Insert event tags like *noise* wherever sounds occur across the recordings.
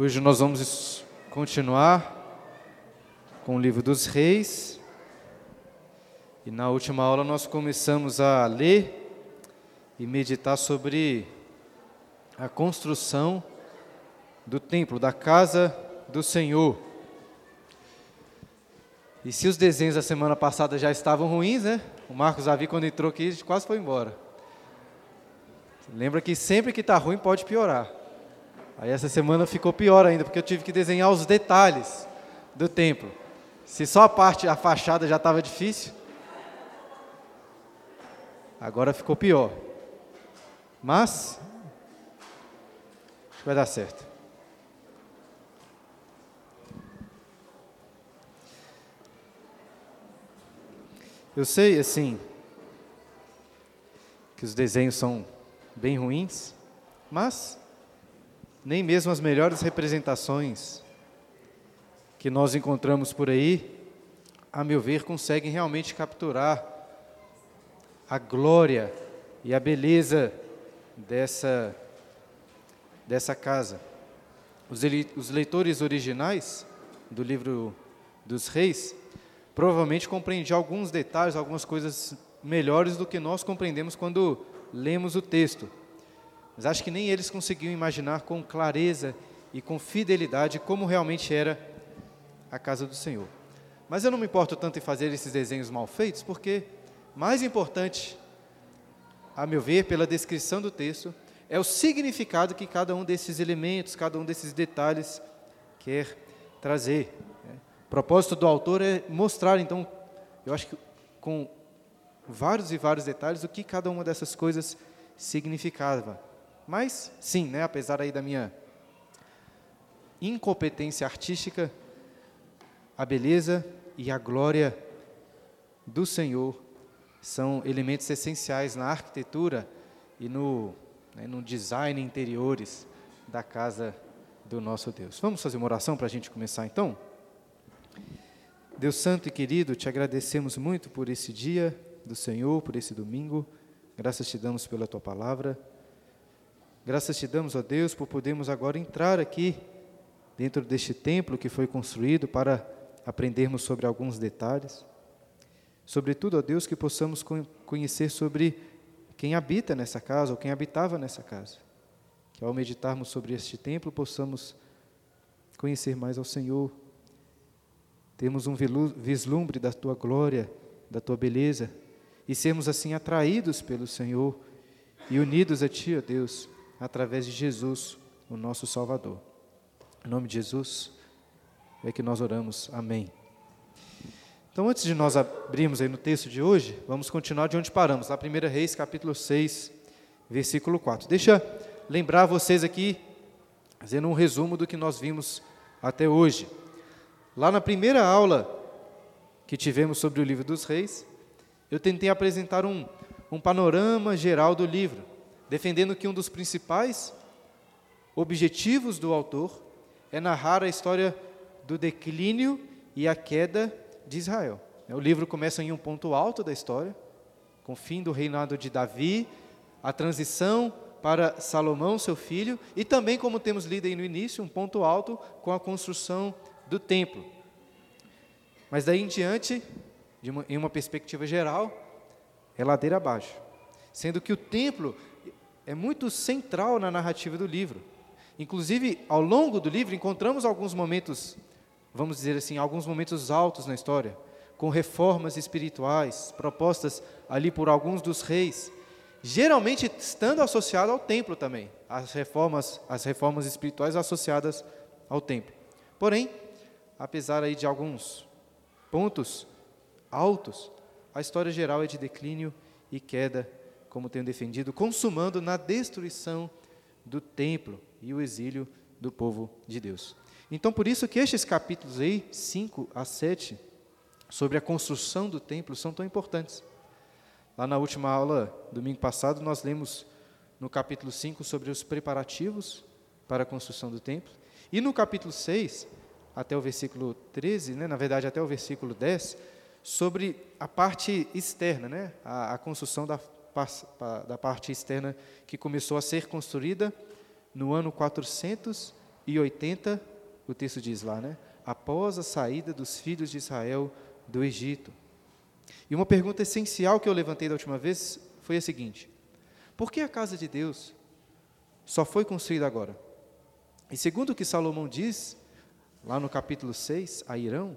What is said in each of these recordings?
Hoje nós vamos continuar com o livro dos reis. E na última aula nós começamos a ler e meditar sobre a construção do templo, da casa do Senhor. E se os desenhos da semana passada já estavam ruins, né? O Marcos Avi, quando entrou aqui, quase foi embora. Lembra que sempre que está ruim pode piorar. Aí essa semana ficou pior ainda, porque eu tive que desenhar os detalhes do templo. Se só a parte, a fachada já estava difícil, agora ficou pior. Mas acho que vai dar certo. Eu sei, assim, que os desenhos são bem ruins, mas nem mesmo as melhores representações que nós encontramos por aí, a meu ver, conseguem realmente capturar a glória e a beleza dessa, dessa casa. Os, os leitores originais do livro dos reis provavelmente compreendiam alguns detalhes, algumas coisas melhores do que nós compreendemos quando lemos o texto. Mas acho que nem eles conseguiam imaginar com clareza e com fidelidade como realmente era a casa do Senhor. Mas eu não me importo tanto em fazer esses desenhos mal feitos, porque mais importante, a meu ver, pela descrição do texto, é o significado que cada um desses elementos, cada um desses detalhes quer trazer. O propósito do autor é mostrar, então, eu acho que com vários e vários detalhes, o que cada uma dessas coisas significava. Mas, sim, né, apesar aí da minha incompetência artística, a beleza e a glória do Senhor são elementos essenciais na arquitetura e no, né, no design interiores da casa do nosso Deus. Vamos fazer uma oração para a gente começar então? Deus Santo e querido, te agradecemos muito por esse dia do Senhor, por esse domingo. Graças te damos pela tua palavra. Graças te damos, ó Deus, por podermos agora entrar aqui dentro deste templo que foi construído para aprendermos sobre alguns detalhes. Sobretudo, ó Deus, que possamos conhecer sobre quem habita nessa casa ou quem habitava nessa casa. Que ao meditarmos sobre este templo possamos conhecer mais ao Senhor, termos um vislumbre da tua glória, da tua beleza e sermos assim atraídos pelo Senhor e unidos a ti, ó Deus através de Jesus, o nosso Salvador. Em nome de Jesus é que nós oramos. Amém. Então, antes de nós abrirmos aí no texto de hoje, vamos continuar de onde paramos, lá 1 Reis, capítulo 6, versículo 4. Deixa lembrar vocês aqui, fazendo um resumo do que nós vimos até hoje. Lá na primeira aula que tivemos sobre o livro dos reis, eu tentei apresentar um, um panorama geral do livro defendendo que um dos principais objetivos do autor é narrar a história do declínio e a queda de Israel. O livro começa em um ponto alto da história, com o fim do reinado de Davi, a transição para Salomão, seu filho, e também, como temos lido aí no início, um ponto alto com a construção do templo. Mas daí em diante, uma, em uma perspectiva geral, é ladeira abaixo. Sendo que o templo é muito central na narrativa do livro. Inclusive, ao longo do livro, encontramos alguns momentos, vamos dizer assim, alguns momentos altos na história, com reformas espirituais propostas ali por alguns dos reis, geralmente estando associado ao templo também, as reformas, as reformas espirituais associadas ao templo. Porém, apesar aí de alguns pontos altos, a história geral é de declínio e queda como tenho defendido, consumando na destruição do templo e o exílio do povo de Deus. Então, por isso que estes capítulos aí, 5 a 7, sobre a construção do templo, são tão importantes. Lá na última aula, domingo passado, nós lemos no capítulo 5 sobre os preparativos para a construção do templo. E no capítulo 6, até o versículo 13, né, na verdade até o versículo 10, sobre a parte externa, né, a, a construção da da parte externa que começou a ser construída no ano 430 e 80, o texto diz lá, né? Após a saída dos filhos de Israel do Egito. E uma pergunta essencial que eu levantei da última vez foi a seguinte: por que a casa de Deus só foi construída agora? E segundo o que Salomão diz, lá no capítulo 6, a Irão,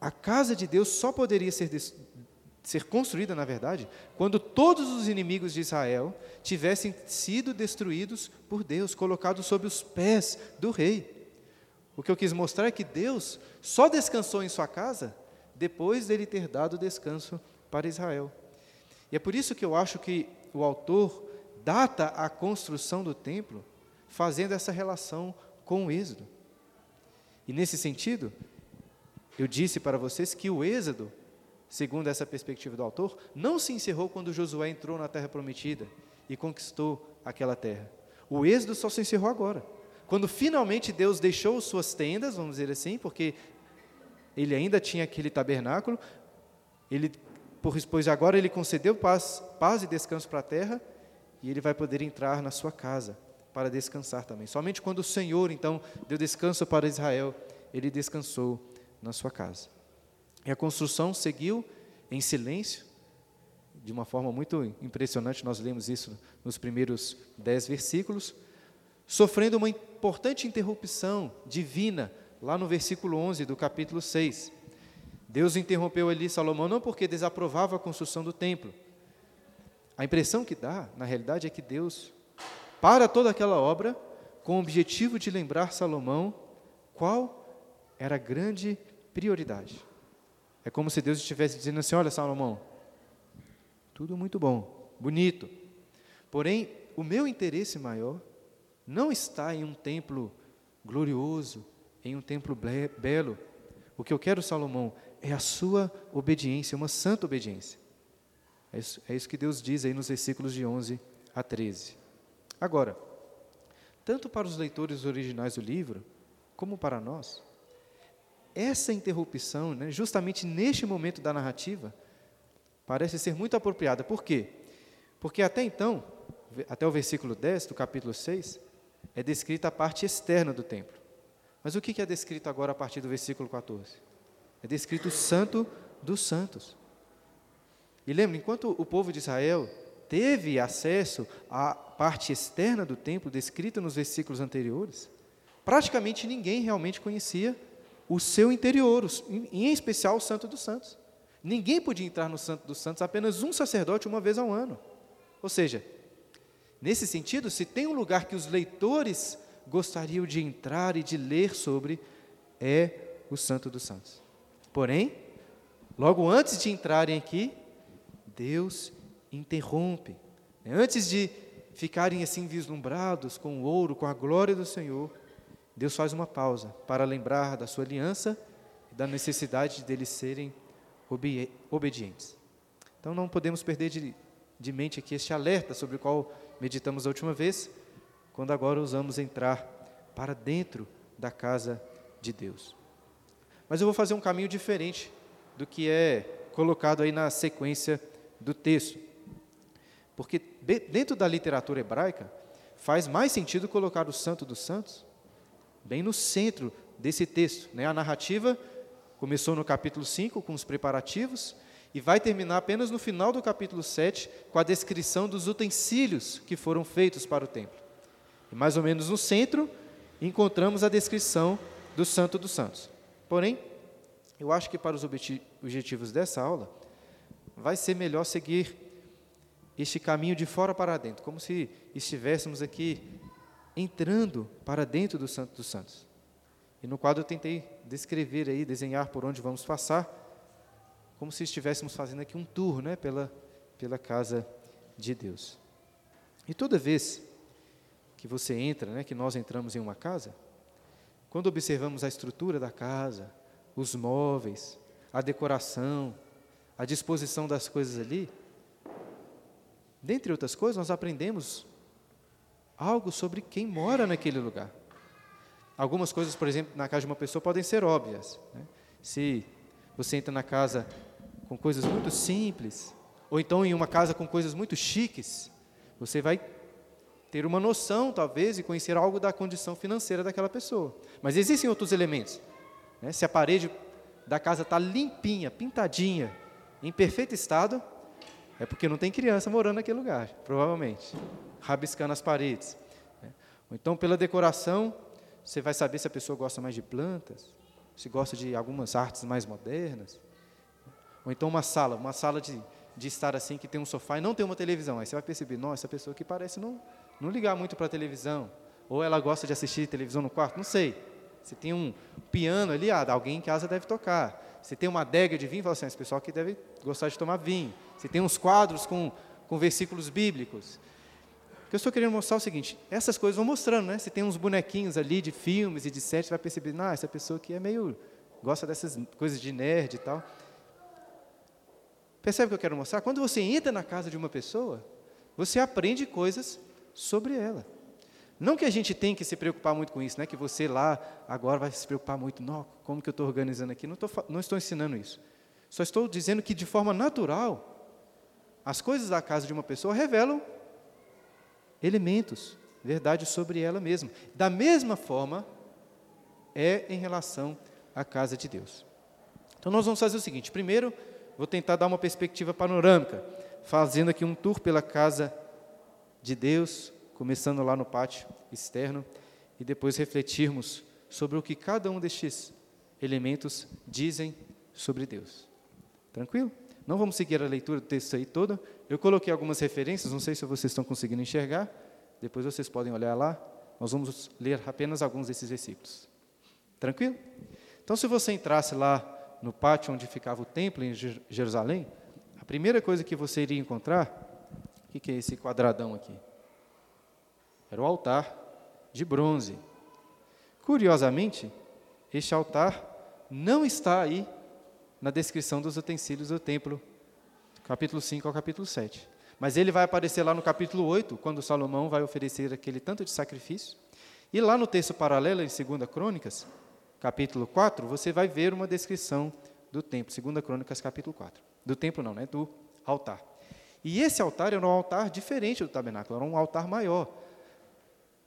a casa de Deus só poderia ser, ser construída, na verdade, quando todos os inimigos de Israel tivessem sido destruídos por Deus, colocados sob os pés do rei. O que eu quis mostrar é que Deus só descansou em sua casa depois dele ter dado descanso para Israel. E é por isso que eu acho que o autor data a construção do templo fazendo essa relação com o Êxodo. E nesse sentido, eu disse para vocês que o Êxodo, segundo essa perspectiva do autor, não se encerrou quando Josué entrou na terra prometida e conquistou aquela terra. O Êxodo só se encerrou agora. Quando finalmente Deus deixou suas tendas, vamos dizer assim, porque ele ainda tinha aquele tabernáculo, ele, pois agora ele concedeu paz, paz e descanso para a terra, e ele vai poder entrar na sua casa para descansar também. Somente quando o Senhor, então, deu descanso para Israel, ele descansou na sua casa. E a construção seguiu em silêncio, de uma forma muito impressionante, nós lemos isso nos primeiros dez versículos, sofrendo uma importante interrupção divina, lá no versículo 11 do capítulo 6. Deus interrompeu ali Salomão não porque desaprovava a construção do templo. A impressão que dá, na realidade, é que Deus para toda aquela obra com o objetivo de lembrar Salomão qual era a grande prioridade. É como se Deus estivesse dizendo assim: Olha, Salomão, tudo muito bom, bonito, porém, o meu interesse maior não está em um templo glorioso, em um templo belo. O que eu quero, Salomão, é a sua obediência, uma santa obediência. É isso, é isso que Deus diz aí nos versículos de 11 a 13. Agora, tanto para os leitores originais do livro, como para nós, essa interrupção, né, justamente neste momento da narrativa, parece ser muito apropriada. Por quê? Porque até então, até o versículo 10 do capítulo 6, é descrita a parte externa do templo. Mas o que é descrito agora a partir do versículo 14? É descrito o santo dos santos. E lembra, enquanto o povo de Israel teve acesso à parte externa do templo descrita nos versículos anteriores, praticamente ninguém realmente conhecia o seu interior, em especial o Santo dos Santos. Ninguém podia entrar no Santo dos Santos, apenas um sacerdote uma vez ao ano. Ou seja, nesse sentido, se tem um lugar que os leitores gostariam de entrar e de ler sobre, é o Santo dos Santos. Porém, logo antes de entrarem aqui, Deus interrompe. Antes de ficarem assim vislumbrados com o ouro, com a glória do Senhor, Deus faz uma pausa para lembrar da sua aliança e da necessidade deles serem obedientes. Então não podemos perder de, de mente aqui este alerta sobre o qual meditamos a última vez, quando agora usamos entrar para dentro da casa de Deus. Mas eu vou fazer um caminho diferente do que é colocado aí na sequência do texto. Porque dentro da literatura hebraica, faz mais sentido colocar o Santo dos Santos bem no centro desse texto. Né? A narrativa começou no capítulo 5 com os preparativos e vai terminar apenas no final do capítulo 7 com a descrição dos utensílios que foram feitos para o templo. E mais ou menos no centro encontramos a descrição do Santo dos Santos. Porém, eu acho que para os objetivos dessa aula, vai ser melhor seguir este caminho de fora para dentro, como se estivéssemos aqui entrando para dentro do Santo dos Santos. E no quadro eu tentei descrever aí, desenhar por onde vamos passar, como se estivéssemos fazendo aqui um tour, né, pela pela casa de Deus. E toda vez que você entra, né, que nós entramos em uma casa, quando observamos a estrutura da casa, os móveis, a decoração, a disposição das coisas ali, dentre outras coisas, nós aprendemos algo sobre quem mora naquele lugar. Algumas coisas, por exemplo, na casa de uma pessoa podem ser óbvias. Né? Se você entra na casa com coisas muito simples, ou então em uma casa com coisas muito chiques, você vai ter uma noção, talvez, e conhecer algo da condição financeira daquela pessoa. Mas existem outros elementos. Né? Se a parede da casa está limpinha, pintadinha, em perfeito estado, é porque não tem criança morando naquele lugar, provavelmente, rabiscando as paredes. Né? Ou então, pela decoração, você vai saber se a pessoa gosta mais de plantas, se gosta de algumas artes mais modernas. Ou então, uma sala, uma sala de, de estar assim, que tem um sofá e não tem uma televisão. Aí você vai perceber, nossa, essa pessoa aqui parece não não ligar muito para a televisão. Ou ela gosta de assistir televisão no quarto, não sei. Se tem um piano ali, ah, alguém em casa deve tocar. Se tem uma adega de vinho, fala assim, esse pessoal que deve gostar de tomar vinho. Se tem uns quadros com, com versículos bíblicos. Eu estou querendo mostrar é o seguinte, essas coisas vão mostrando, né? Se tem uns bonequinhos ali de filmes e de séries, você vai perceber, ah, essa pessoa aqui é meio, gosta dessas coisas de nerd e tal. Percebe o que eu quero mostrar? Quando você entra na casa de uma pessoa, você aprende coisas sobre ela. Não que a gente tenha que se preocupar muito com isso, né? que você lá agora vai se preocupar muito, não, como que eu estou organizando aqui? Não, tô, não estou ensinando isso. Só estou dizendo que de forma natural, as coisas da casa de uma pessoa revelam elementos, verdade sobre ela mesma. Da mesma forma, é em relação à casa de Deus. Então nós vamos fazer o seguinte: primeiro, vou tentar dar uma perspectiva panorâmica, fazendo aqui um tour pela casa de Deus, começando lá no pátio externo, e depois refletirmos sobre o que cada um destes elementos dizem sobre Deus. Tranquilo? Não vamos seguir a leitura do texto aí toda. Eu coloquei algumas referências, não sei se vocês estão conseguindo enxergar. Depois vocês podem olhar lá. Nós vamos ler apenas alguns desses versículos. Tranquilo? Então, se você entrasse lá no pátio onde ficava o templo em Jerusalém, a primeira coisa que você iria encontrar o que é esse quadradão aqui? Era o altar de bronze. Curiosamente, este altar não está aí na descrição dos utensílios do templo, capítulo 5 ao capítulo 7. Mas ele vai aparecer lá no capítulo 8, quando Salomão vai oferecer aquele tanto de sacrifício. E lá no texto paralelo, em 2 Crônicas, capítulo 4, você vai ver uma descrição do templo, 2 Crônicas, capítulo 4. Do templo não, né? Do altar. E esse altar era um altar diferente do tabernáculo, era um altar maior.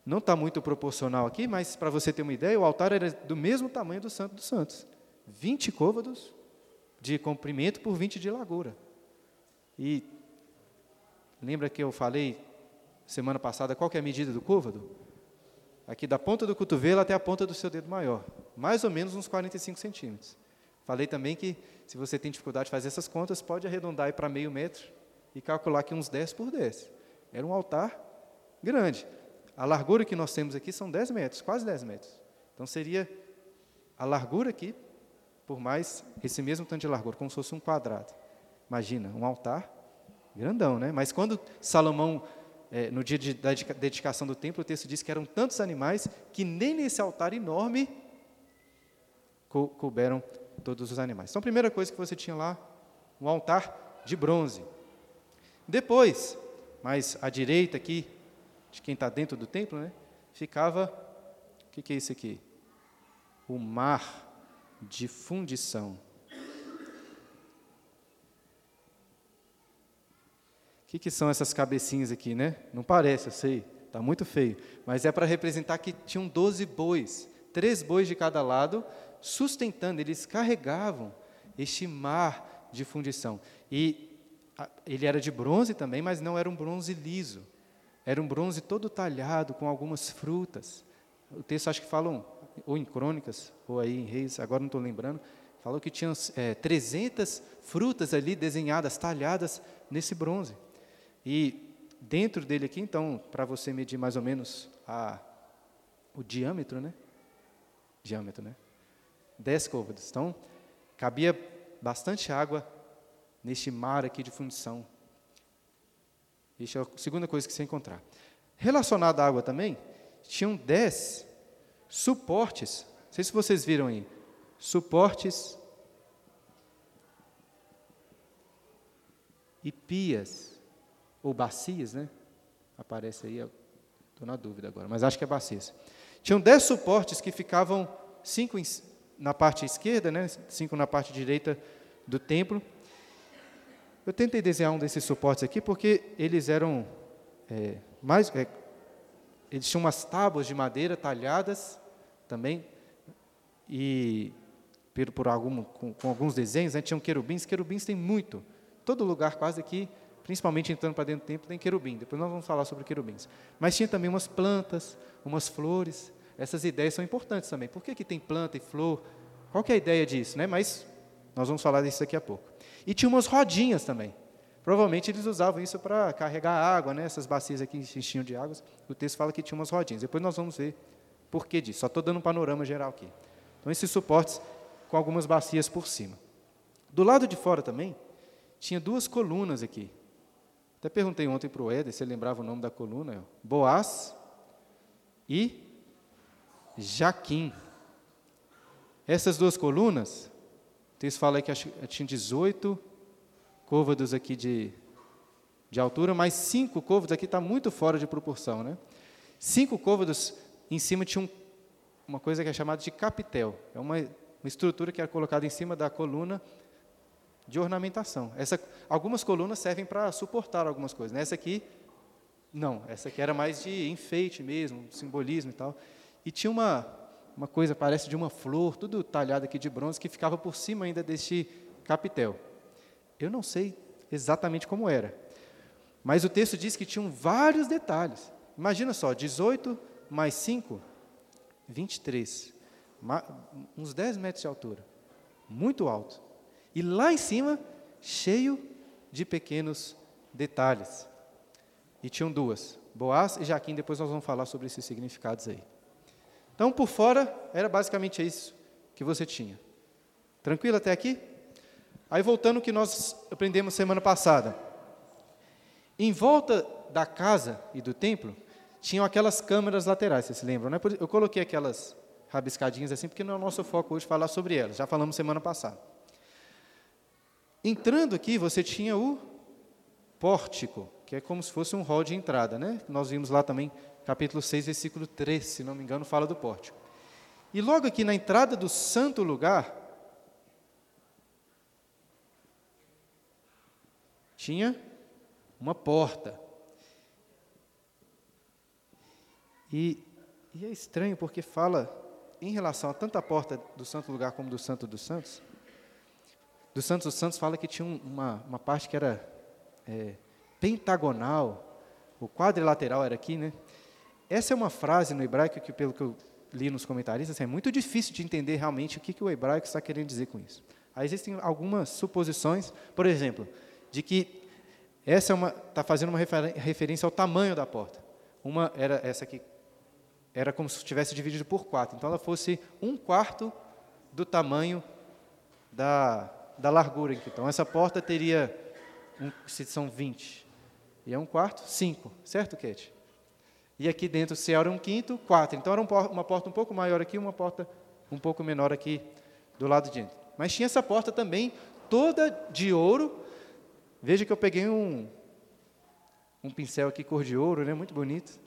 Não está muito proporcional aqui, mas para você ter uma ideia, o altar era do mesmo tamanho do Santo dos Santos. 20 côvados de comprimento por 20 de largura. E lembra que eu falei semana passada qual é a medida do côvado? Aqui da ponta do cotovelo até a ponta do seu dedo maior. Mais ou menos uns 45 centímetros. Falei também que se você tem dificuldade de fazer essas contas, pode arredondar para meio metro e calcular aqui uns 10 por 10. Era um altar grande. A largura que nós temos aqui são 10 metros, quase 10 metros. Então seria a largura aqui, por mais esse mesmo tanto de largura, como se fosse um quadrado. Imagina, um altar grandão, né? Mas quando Salomão, é, no dia de, da dedicação do templo, o texto diz que eram tantos animais que nem nesse altar enorme co couberam todos os animais. Então, a primeira coisa que você tinha lá, um altar de bronze. Depois, mais à direita aqui, de quem está dentro do templo, né, ficava, o que, que é isso aqui? O mar de fundição. O que, que são essas cabecinhas aqui, né? Não parece, eu sei, está muito feio. Mas é para representar que tinham 12 bois, três bois de cada lado, sustentando, eles carregavam este mar de fundição. E ele era de bronze também, mas não era um bronze liso. Era um bronze todo talhado com algumas frutas. O texto acho que falam, ou em Crônicas, ou aí em Reis, agora não estou lembrando, falou que tinham é, 300 frutas ali desenhadas, talhadas nesse bronze. E dentro dele aqui, então, para você medir mais ou menos a, o diâmetro, né? Diâmetro, né? 10 côvados. Então, cabia bastante água neste mar aqui de fundição. Isso é a segunda coisa que você encontrar. Relacionado à água também, tinham dez suportes. Não sei se vocês viram aí. Suportes e pias, ou bacias, né? Aparece aí, estou na dúvida agora, mas acho que é bacias. Tinham dez suportes que ficavam, cinco na parte esquerda, né? cinco na parte direita do templo, eu tentei desenhar um desses suportes aqui porque eles eram é, mais é, eles tinham umas tábuas de madeira talhadas também, e por, algum, com, com, alguns desenhos, né, tinham querubins. Querubins tem muito. Todo lugar quase aqui, principalmente entrando para dentro do templo, tem querubim. Depois nós vamos falar sobre querubins. Mas tinha também umas plantas, umas flores. Essas ideias são importantes também. Por que, que tem planta e flor? Qual que é a ideia disso? Né? Mas nós vamos falar disso daqui a pouco. E tinha umas rodinhas também. Provavelmente eles usavam isso para carregar água, né? essas bacias aqui enchiam de águas. O texto fala que tinha umas rodinhas. Depois nós vamos ver por que disso. Só estou dando um panorama geral aqui. Então, esses suportes com algumas bacias por cima. Do lado de fora também, tinha duas colunas aqui. Até perguntei ontem para o Éder se ele lembrava o nome da coluna. Boaz e Jaquim. Essas duas colunas, o texto fala que tinha 18 côvados aqui de, de altura, mas cinco côvados aqui está muito fora de proporção. Né? Cinco côvados em cima tinha um, uma coisa que é chamada de capitel. É uma, uma estrutura que é colocada em cima da coluna de ornamentação. Essa, algumas colunas servem para suportar algumas coisas. Né? Essa aqui, não. Essa aqui era mais de enfeite mesmo, simbolismo e tal. E tinha uma, uma coisa, parece de uma flor, tudo talhado aqui de bronze, que ficava por cima ainda deste capitel. Eu não sei exatamente como era, mas o texto diz que tinham vários detalhes. Imagina só, 18 mais 5, 23. Uns 10 metros de altura. Muito alto. E lá em cima, cheio de pequenos detalhes. E tinham duas, Boaz e Jaquim, depois nós vamos falar sobre esses significados aí. Então, por fora, era basicamente isso que você tinha. Tranquilo até aqui? Aí, voltando ao que nós aprendemos semana passada. Em volta da casa e do templo, tinham aquelas câmeras laterais, vocês se lembram, né? Eu coloquei aquelas rabiscadinhas assim, porque não é o nosso foco hoje falar sobre elas, já falamos semana passada. Entrando aqui, você tinha o pórtico, que é como se fosse um hall de entrada, né? Nós vimos lá também capítulo 6, versículo 3, se não me engano, fala do pórtico. E logo aqui na entrada do santo lugar, tinha uma porta. E, e, é estranho porque fala, em relação a tanto a porta do santo lugar como do santo dos santos, do santo dos santos fala que tinha uma, uma parte que era é, pentagonal, o quadrilateral era aqui, né? Essa é uma frase no hebraico que, pelo que eu li nos comentaristas, é muito difícil de entender realmente o que, que o hebraico está querendo dizer com isso. Aí existem algumas suposições, por exemplo, de que essa é uma está fazendo uma referência ao tamanho da porta. Uma era essa aqui era como se tivesse dividido por quatro. Então ela fosse um quarto do tamanho da, da largura. Então essa porta teria, um, se são 20, e é um quarto, cinco, certo, Kate? E aqui dentro, se era um quinto, quatro. Então era uma porta um pouco maior aqui, uma porta um pouco menor aqui do lado de dentro. Mas tinha essa porta também, toda de ouro. Veja que eu peguei um, um pincel aqui cor de ouro, né? muito bonito.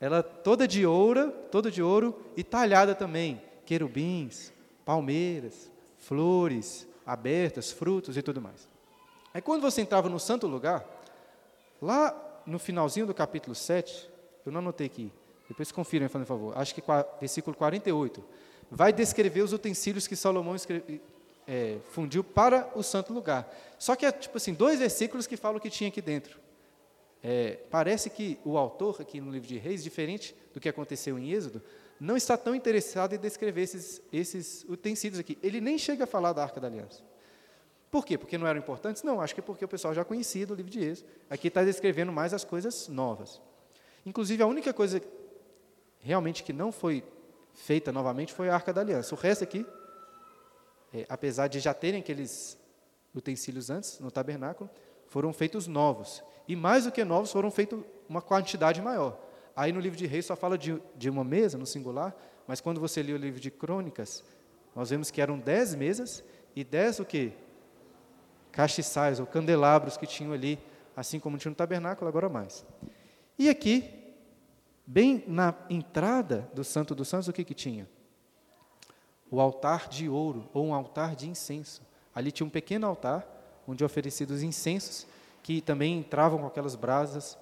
Ela toda de ouro, toda de ouro e talhada também. Querubins, palmeiras, flores abertas, frutos e tudo mais. Aí quando você entrava no santo lugar, lá no finalzinho do capítulo 7, eu não anotei aqui, depois confiram, por favor, acho que versículo 48, vai descrever os utensílios que Salomão escreve, é, fundiu para o santo lugar. Só que é tipo assim, dois versículos que falam o que tinha aqui dentro. É, parece que o autor, aqui no livro de Reis, diferente do que aconteceu em Êxodo, não está tão interessado em descrever esses, esses utensílios aqui. Ele nem chega a falar da Arca da Aliança. Por quê? Porque não eram importantes? Não, acho que é porque o pessoal já conhecia do livro de Êxodo. Aqui está descrevendo mais as coisas novas. Inclusive, a única coisa realmente que não foi feita novamente foi a Arca da Aliança. O resto aqui, é, apesar de já terem aqueles utensílios antes, no tabernáculo, foram feitos novos. E mais do que novos, foram feitos uma quantidade maior. Aí no livro de Reis só fala de, de uma mesa, no singular, mas quando você lê o livro de Crônicas, nós vemos que eram dez mesas e dez o quê? castiçais ou candelabros que tinham ali, assim como tinha no tabernáculo, agora mais. E aqui, bem na entrada do Santo dos Santos, o que, que tinha? O altar de ouro, ou um altar de incenso. Ali tinha um pequeno altar, onde oferecidos incensos, que também entravam com aquelas brasas,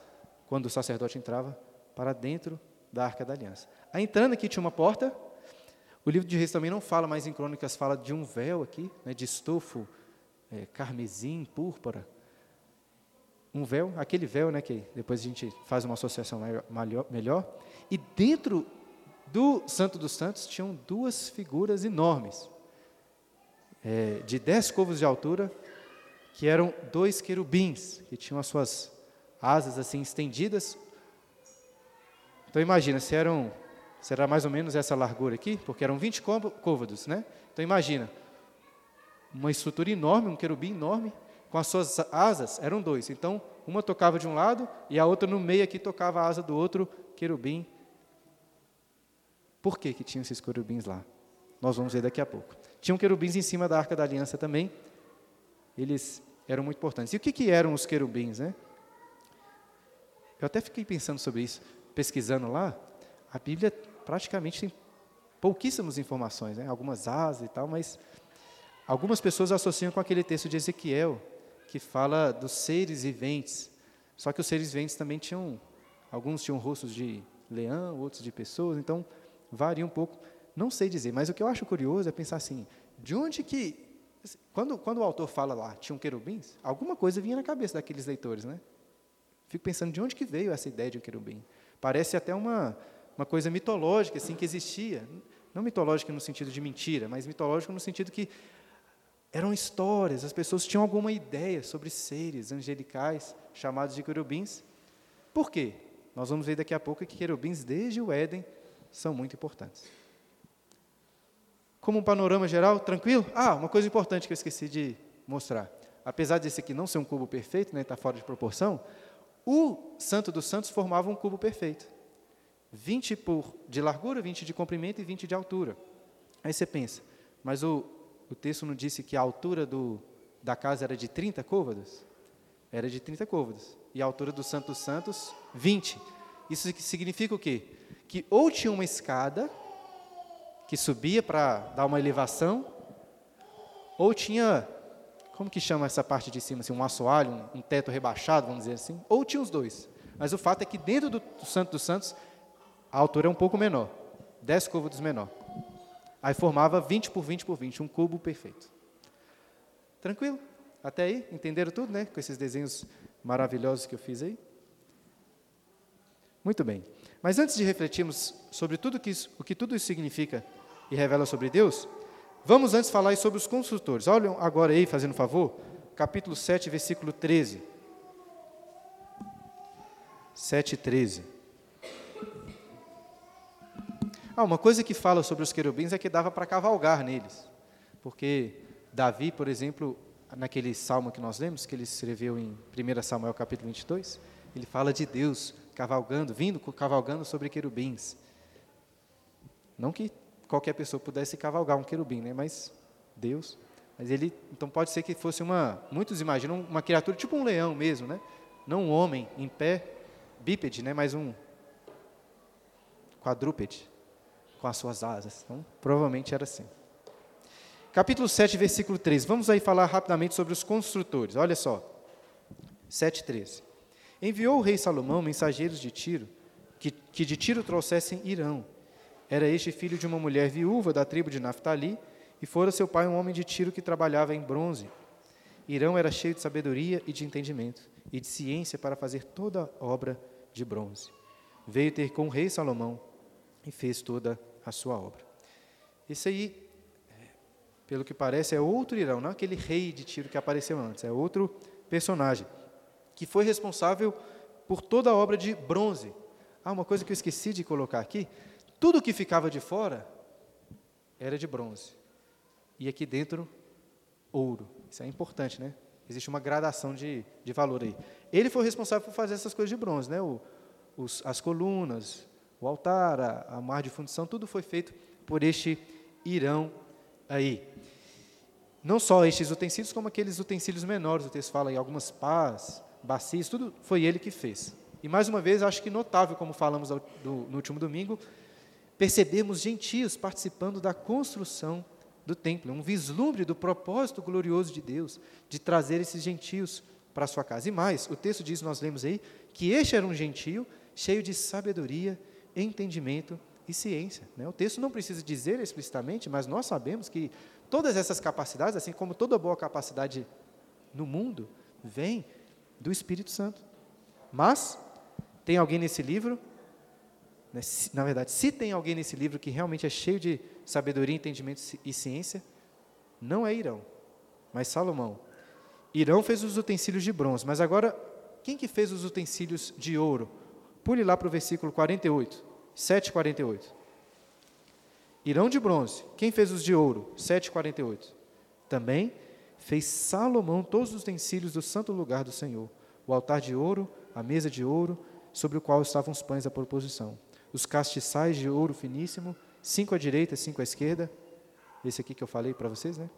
quando o sacerdote entrava, para dentro da Arca da Aliança. Aí entrando aqui tinha uma porta. O livro de Reis também não fala, mas em Crônicas fala de um véu aqui, né, de estofo é, carmesim, púrpura. Um véu, aquele véu, né, que depois a gente faz uma associação maior, melhor. E dentro do Santo dos Santos tinham duas figuras enormes, é, de dez covos de altura, que eram dois querubins, que tinham as suas asas assim estendidas. Então imagina, se eram, será mais ou menos essa largura aqui, porque eram 20 côvados, né? Então imagina, uma estrutura enorme, um querubim enorme, com as suas asas, eram dois. Então, uma tocava de um lado e a outra no meio aqui tocava a asa do outro querubim. Por que, que tinham esses querubins lá? Nós vamos ver daqui a pouco. Tinham querubins em cima da Arca da Aliança também. Eles eram muito importantes. E o que, que eram os querubins, né? Eu até fiquei pensando sobre isso, pesquisando lá. A Bíblia praticamente tem pouquíssimas informações, né? algumas asas e tal, mas algumas pessoas associam com aquele texto de Ezequiel, que fala dos seres viventes. Só que os seres viventes também tinham, alguns tinham rostos de leão, outros de pessoas, então varia um pouco. Não sei dizer, mas o que eu acho curioso é pensar assim, de onde que quando, quando o autor fala lá, tinham querubins, alguma coisa vinha na cabeça daqueles leitores, né? Fico pensando de onde que veio essa ideia de um querubim. Parece até uma, uma coisa mitológica, assim, que existia. Não mitológica no sentido de mentira, mas mitológica no sentido que eram histórias, as pessoas tinham alguma ideia sobre seres angelicais chamados de querubins. Por quê? Nós vamos ver daqui a pouco que querubins, desde o Éden, são muito importantes. Como um panorama geral, tranquilo? Ah, uma coisa importante que eu esqueci de mostrar. Apesar desse aqui não ser um cubo perfeito, está né, tá fora de proporção, o Santo dos Santos formava um cubo perfeito. 20 por, de largura, 20 de comprimento e 20 de altura. Aí você pensa, mas o, o texto não disse que a altura do, da casa era de 30 côvados? Era de 30 côvados. E a altura do Santo dos Santos, 20. Isso significa o quê? Que ou tinha uma escada que subia para dar uma elevação, ou tinha, como que chama essa parte de cima, assim, um assoalho, um, um teto rebaixado, vamos dizer assim, ou tinha os dois. Mas o fato é que dentro do, do Santo dos Santos, a altura é um pouco menor, 10 côvados menor. Aí formava 20 por 20 por 20, um cubo perfeito. Tranquilo? Até aí? Entenderam tudo, né? Com esses desenhos maravilhosos que eu fiz aí? Muito bem. Mas antes de refletirmos sobre tudo que isso, o que tudo isso significa e revela sobre Deus, vamos antes falar sobre os construtores. Olhem agora aí, fazendo favor, capítulo 7, versículo 13. 7, 13. Ah, uma coisa que fala sobre os querubins é que dava para cavalgar neles. Porque Davi, por exemplo, naquele salmo que nós lemos, que ele escreveu em 1 Samuel capítulo 22, ele fala de Deus cavalgando, vindo cavalgando sobre querubins. Não que qualquer pessoa pudesse cavalgar um querubim, né? Mas Deus. Mas ele, então pode ser que fosse uma, muitos imaginam uma criatura tipo um leão mesmo, né? Não um homem em pé, bípede, né? Mas um quadrúpede com as suas asas. Então, provavelmente era assim. Capítulo 7, versículo 3. Vamos aí falar rapidamente sobre os construtores. Olha só. 7, 13. Enviou o rei Salomão mensageiros de Tiro, que, que de Tiro trouxessem Irão. Era este filho de uma mulher viúva da tribo de Naphtali, e fora seu pai um homem de Tiro que trabalhava em bronze. Irão era cheio de sabedoria e de entendimento, e de ciência para fazer toda obra de bronze. Veio ter com o rei Salomão e fez toda a sua obra. Esse aí, pelo que parece, é outro Irão, não aquele rei de Tiro que apareceu antes, é outro personagem que foi responsável por toda a obra de bronze. Ah, uma coisa que eu esqueci de colocar aqui: tudo que ficava de fora era de bronze. E aqui dentro, ouro. Isso é importante, né? Existe uma gradação de, de valor aí. Ele foi responsável por fazer essas coisas de bronze, né? O, os, as colunas, o altar, a, a mar de fundição, tudo foi feito por este Irão aí. Não só estes utensílios, como aqueles utensílios menores. O texto fala em algumas pás, bacias, tudo foi ele que fez. E mais uma vez, acho que notável, como falamos do, no último domingo, percebemos gentios participando da construção do templo, um vislumbre do propósito glorioso de Deus de trazer esses gentios para sua casa. E mais, o texto diz, nós lemos aí, que este era um gentio cheio de sabedoria, entendimento e ciência. Né? O texto não precisa dizer explicitamente, mas nós sabemos que todas essas capacidades, assim como toda boa capacidade no mundo, vem do Espírito Santo. Mas, tem alguém nesse livro, né, se, na verdade, se tem alguém nesse livro que realmente é cheio de sabedoria, entendimento e ciência, não é Irão, mas Salomão. Irão fez os utensílios de bronze, mas agora, quem que fez os utensílios de ouro? Pule lá para o versículo 48, 7,48. Irão de bronze, quem fez os de ouro? 7,48. Também fez Salomão todos os utensílios do santo lugar do Senhor, o altar de ouro, a mesa de ouro, sobre o qual estavam os pães da proposição, os castiçais de ouro finíssimo, cinco à direita, cinco à esquerda, esse aqui que eu falei para vocês, né?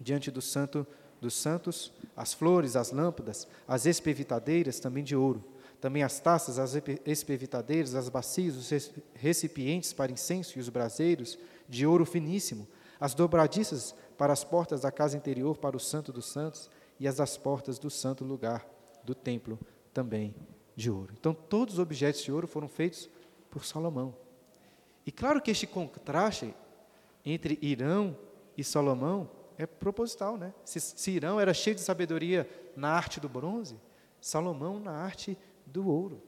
Diante do santo dos santos, as flores, as lâmpadas, as espevitadeiras também de ouro, também as taças, as espevitadeiras, as bacias, os recipientes para incenso e os braseiros de ouro finíssimo, as dobradiças para as portas da casa interior para o santo dos santos e as das portas do santo lugar do templo também de ouro. Então todos os objetos de ouro foram feitos por Salomão. E claro que este contraste entre Irão e Salomão é proposital, né? Se, se Irão era cheio de sabedoria na arte do bronze, Salomão na arte do ouro.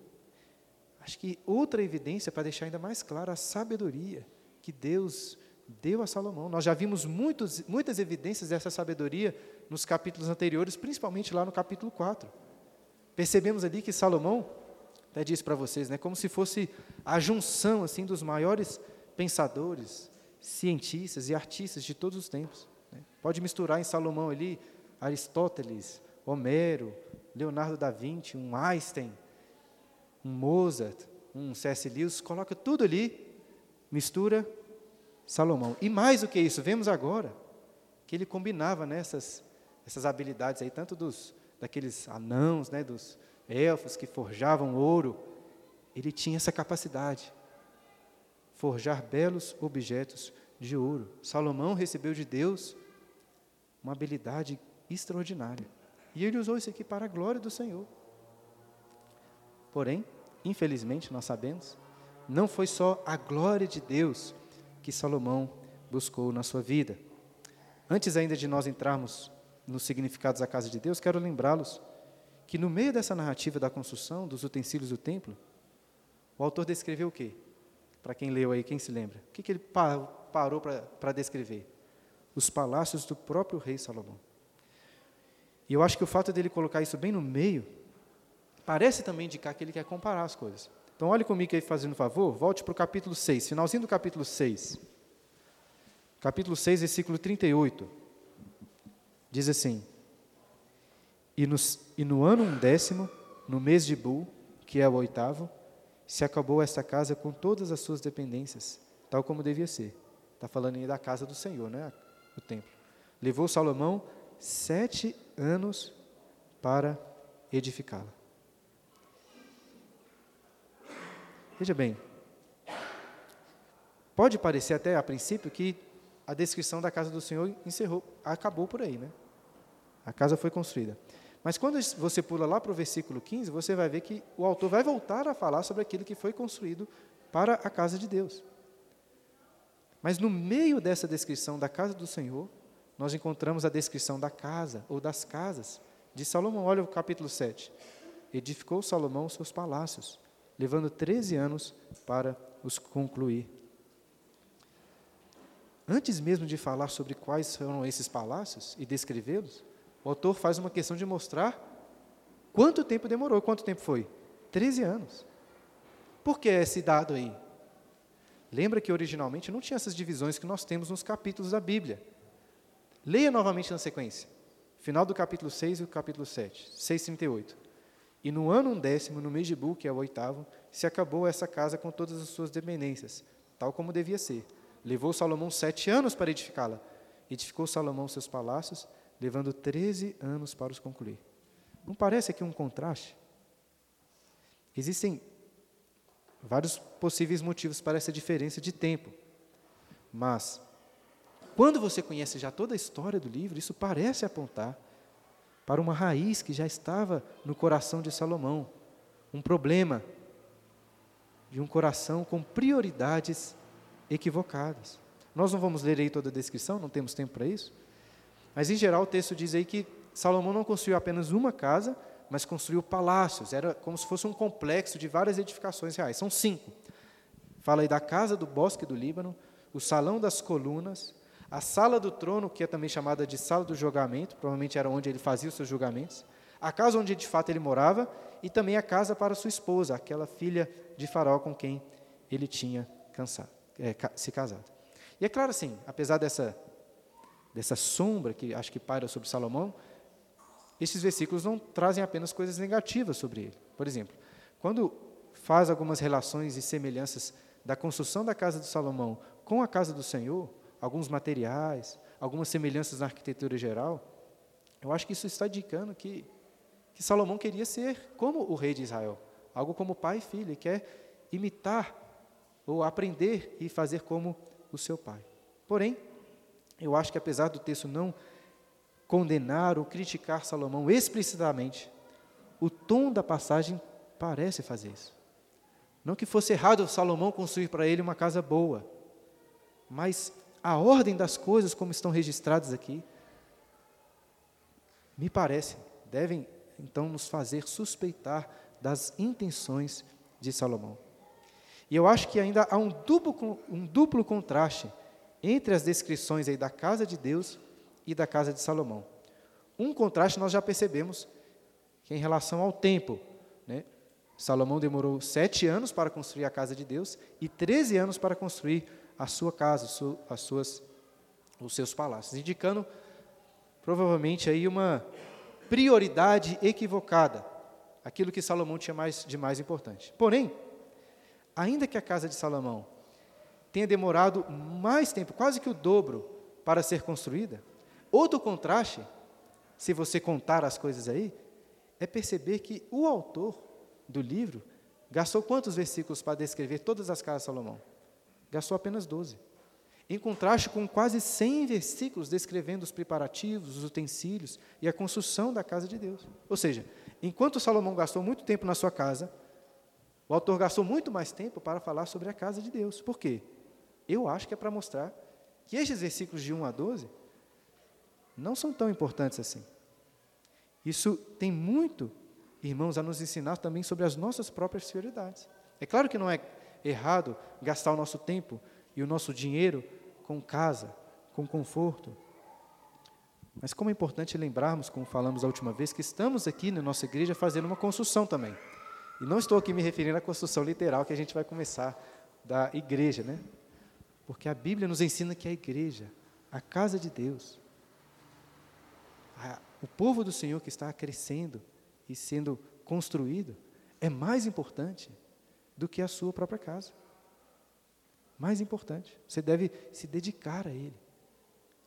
Acho que outra evidência para deixar ainda mais clara a sabedoria que Deus deu a Salomão. Nós já vimos muitos, muitas evidências dessa sabedoria nos capítulos anteriores, principalmente lá no capítulo 4. Percebemos ali que Salomão, até disse para vocês, né, como se fosse a junção assim dos maiores pensadores, cientistas e artistas de todos os tempos. Né? Pode misturar em Salomão ali Aristóteles, Homero, Leonardo da Vinci, um Einstein, um Mozart, um C.S. Lewis, coloca tudo ali, mistura Salomão. E mais do que isso, vemos agora que ele combinava nessas essas habilidades aí, tanto dos daqueles anãos, né, dos elfos que forjavam ouro, ele tinha essa capacidade, forjar belos objetos de ouro. Salomão recebeu de Deus uma habilidade extraordinária. E ele usou isso aqui para a glória do Senhor. Porém, infelizmente, nós sabemos, não foi só a glória de Deus que Salomão buscou na sua vida. Antes ainda de nós entrarmos nos significados da casa de Deus, quero lembrá-los que no meio dessa narrativa da construção dos utensílios do templo, o autor descreveu o quê? Para quem leu aí, quem se lembra? O que, que ele parou para descrever? Os palácios do próprio rei Salomão. E eu acho que o fato dele colocar isso bem no meio, parece também indicar que ele quer comparar as coisas. Então, olhe comigo aí, fazendo favor, volte para o capítulo 6, finalzinho do capítulo 6. Capítulo 6, versículo 38. Diz assim: E no, e no ano undécimo, no mês de Bu, que é o oitavo, se acabou esta casa com todas as suas dependências, tal como devia ser. Está falando aí da casa do Senhor, né? O templo. Levou Salomão sete anos para edificá-la. Veja bem, pode parecer até a princípio que a descrição da casa do Senhor encerrou, acabou por aí, né? A casa foi construída. Mas quando você pula lá para o versículo 15, você vai ver que o autor vai voltar a falar sobre aquilo que foi construído para a casa de Deus. Mas no meio dessa descrição da casa do Senhor, nós encontramos a descrição da casa ou das casas de Salomão. Olha o capítulo 7. Edificou Salomão seus palácios, levando 13 anos para os concluir. Antes mesmo de falar sobre quais foram esses palácios e descrevê-los, o autor faz uma questão de mostrar quanto tempo demorou. Quanto tempo foi? 13 anos. Por que esse dado aí? Lembra que originalmente não tinha essas divisões que nós temos nos capítulos da Bíblia. Leia novamente na sequência. Final do capítulo 6 e o capítulo 7, 6,38. E no ano undécimo, no mês de Bu, que é o oitavo, se acabou essa casa com todas as suas dependências, tal como devia ser. Levou Salomão sete anos para edificá-la. Edificou Salomão seus palácios levando 13 anos para os concluir. Não parece aqui um contraste? Existem vários possíveis motivos para essa diferença de tempo. Mas, quando você conhece já toda a história do livro, isso parece apontar para uma raiz que já estava no coração de Salomão, um problema de um coração com prioridades equivocadas. Nós não vamos ler aí toda a descrição, não temos tempo para isso. Mas, em geral, o texto diz aí que Salomão não construiu apenas uma casa, mas construiu palácios. Era como se fosse um complexo de várias edificações reais. São cinco. Fala aí da casa do bosque do Líbano, o salão das colunas, a sala do trono, que é também chamada de sala do julgamento, provavelmente era onde ele fazia os seus julgamentos, a casa onde de fato ele morava e também a casa para sua esposa, aquela filha de Faraó com quem ele tinha cansado, é, se casado. E é claro assim, apesar dessa, dessa sombra que acho que paira sobre Salomão, esses versículos não trazem apenas coisas negativas sobre ele. Por exemplo, quando faz algumas relações e semelhanças da construção da casa de Salomão com a casa do Senhor, alguns materiais, algumas semelhanças na arquitetura geral, eu acho que isso está indicando que que Salomão queria ser como o rei de Israel, algo como pai e filho, quer imitar ou aprender e fazer como o seu pai. Porém, eu acho que apesar do texto não condenar ou criticar Salomão explicitamente, o tom da passagem parece fazer isso. Não que fosse errado Salomão construir para ele uma casa boa, mas a ordem das coisas como estão registradas aqui, me parece, devem então nos fazer suspeitar das intenções de Salomão. E eu acho que ainda há um duplo, um duplo contraste entre as descrições aí da casa de Deus e da casa de Salomão. Um contraste nós já percebemos, que é em relação ao tempo. Né? Salomão demorou sete anos para construir a casa de Deus e treze anos para construir a sua casa, as suas, os seus palácios, indicando provavelmente aí uma prioridade equivocada, aquilo que Salomão tinha mais, de mais importante. Porém, ainda que a casa de Salomão tenha demorado mais tempo, quase que o dobro, para ser construída, outro contraste, se você contar as coisas aí, é perceber que o autor do livro gastou quantos versículos para descrever todas as casas de Salomão? Gastou apenas 12 em contraste com quase 100 versículos descrevendo os preparativos, os utensílios e a construção da casa de Deus. Ou seja, enquanto Salomão gastou muito tempo na sua casa, o autor gastou muito mais tempo para falar sobre a casa de Deus. Por quê? Eu acho que é para mostrar que estes versículos de 1 a 12 não são tão importantes assim. Isso tem muito, irmãos, a nos ensinar também sobre as nossas próprias prioridades. É claro que não é errado gastar o nosso tempo e o nosso dinheiro com casa, com conforto. Mas como é importante lembrarmos, como falamos a última vez, que estamos aqui na nossa igreja fazendo uma construção também. E não estou aqui me referindo à construção literal que a gente vai começar da igreja, né? Porque a Bíblia nos ensina que a igreja, a casa de Deus, a, o povo do Senhor que está crescendo e sendo construído, é mais importante do que a sua própria casa mais importante. Você deve se dedicar a Ele.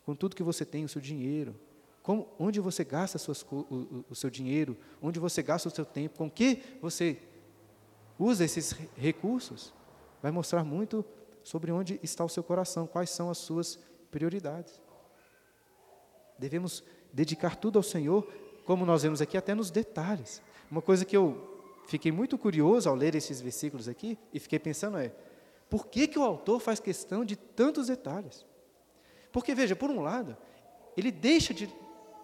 Com tudo que você tem, o seu dinheiro, como, onde você gasta suas, o, o, o, seu dinheiro, onde você gasta o seu tempo, com que você usa esses recursos, vai mostrar muito sobre onde está o seu coração, quais são as suas prioridades. Devemos dedicar tudo ao Senhor, como nós vemos aqui, até nos detalhes. Uma coisa que eu fiquei muito curioso ao ler esses versículos aqui, e fiquei pensando é, por que, que o autor faz questão de tantos detalhes? Porque, veja, por um lado, ele deixa de,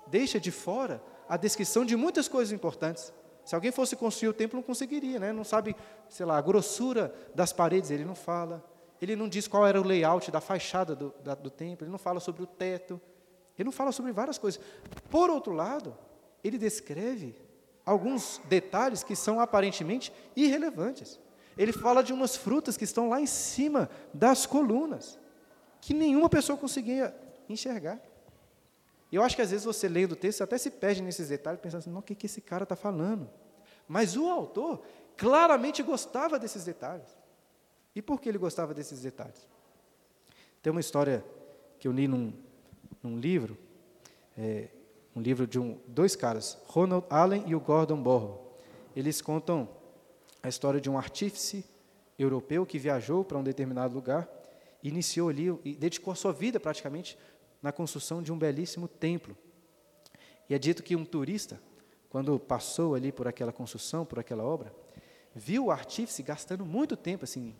deixa de fora a descrição de muitas coisas importantes. Se alguém fosse construir o templo, não conseguiria, né? não sabe, sei lá, a grossura das paredes, ele não fala. Ele não diz qual era o layout da fachada do, da, do templo, ele não fala sobre o teto, ele não fala sobre várias coisas. Por outro lado, ele descreve alguns detalhes que são aparentemente irrelevantes. Ele fala de umas frutas que estão lá em cima das colunas, que nenhuma pessoa conseguia enxergar. E eu acho que às vezes você lendo o texto até se perde nesses detalhes, pensando assim, não, o que, que esse cara está falando? Mas o autor claramente gostava desses detalhes. E por que ele gostava desses detalhes? Tem uma história que eu li num, num livro, é, um livro de um, dois caras, Ronald Allen e o Gordon Borro. Eles contam a história de um artífice europeu que viajou para um determinado lugar, iniciou ali e dedicou a sua vida praticamente na construção de um belíssimo templo. E é dito que um turista, quando passou ali por aquela construção, por aquela obra, viu o artífice gastando muito tempo assim,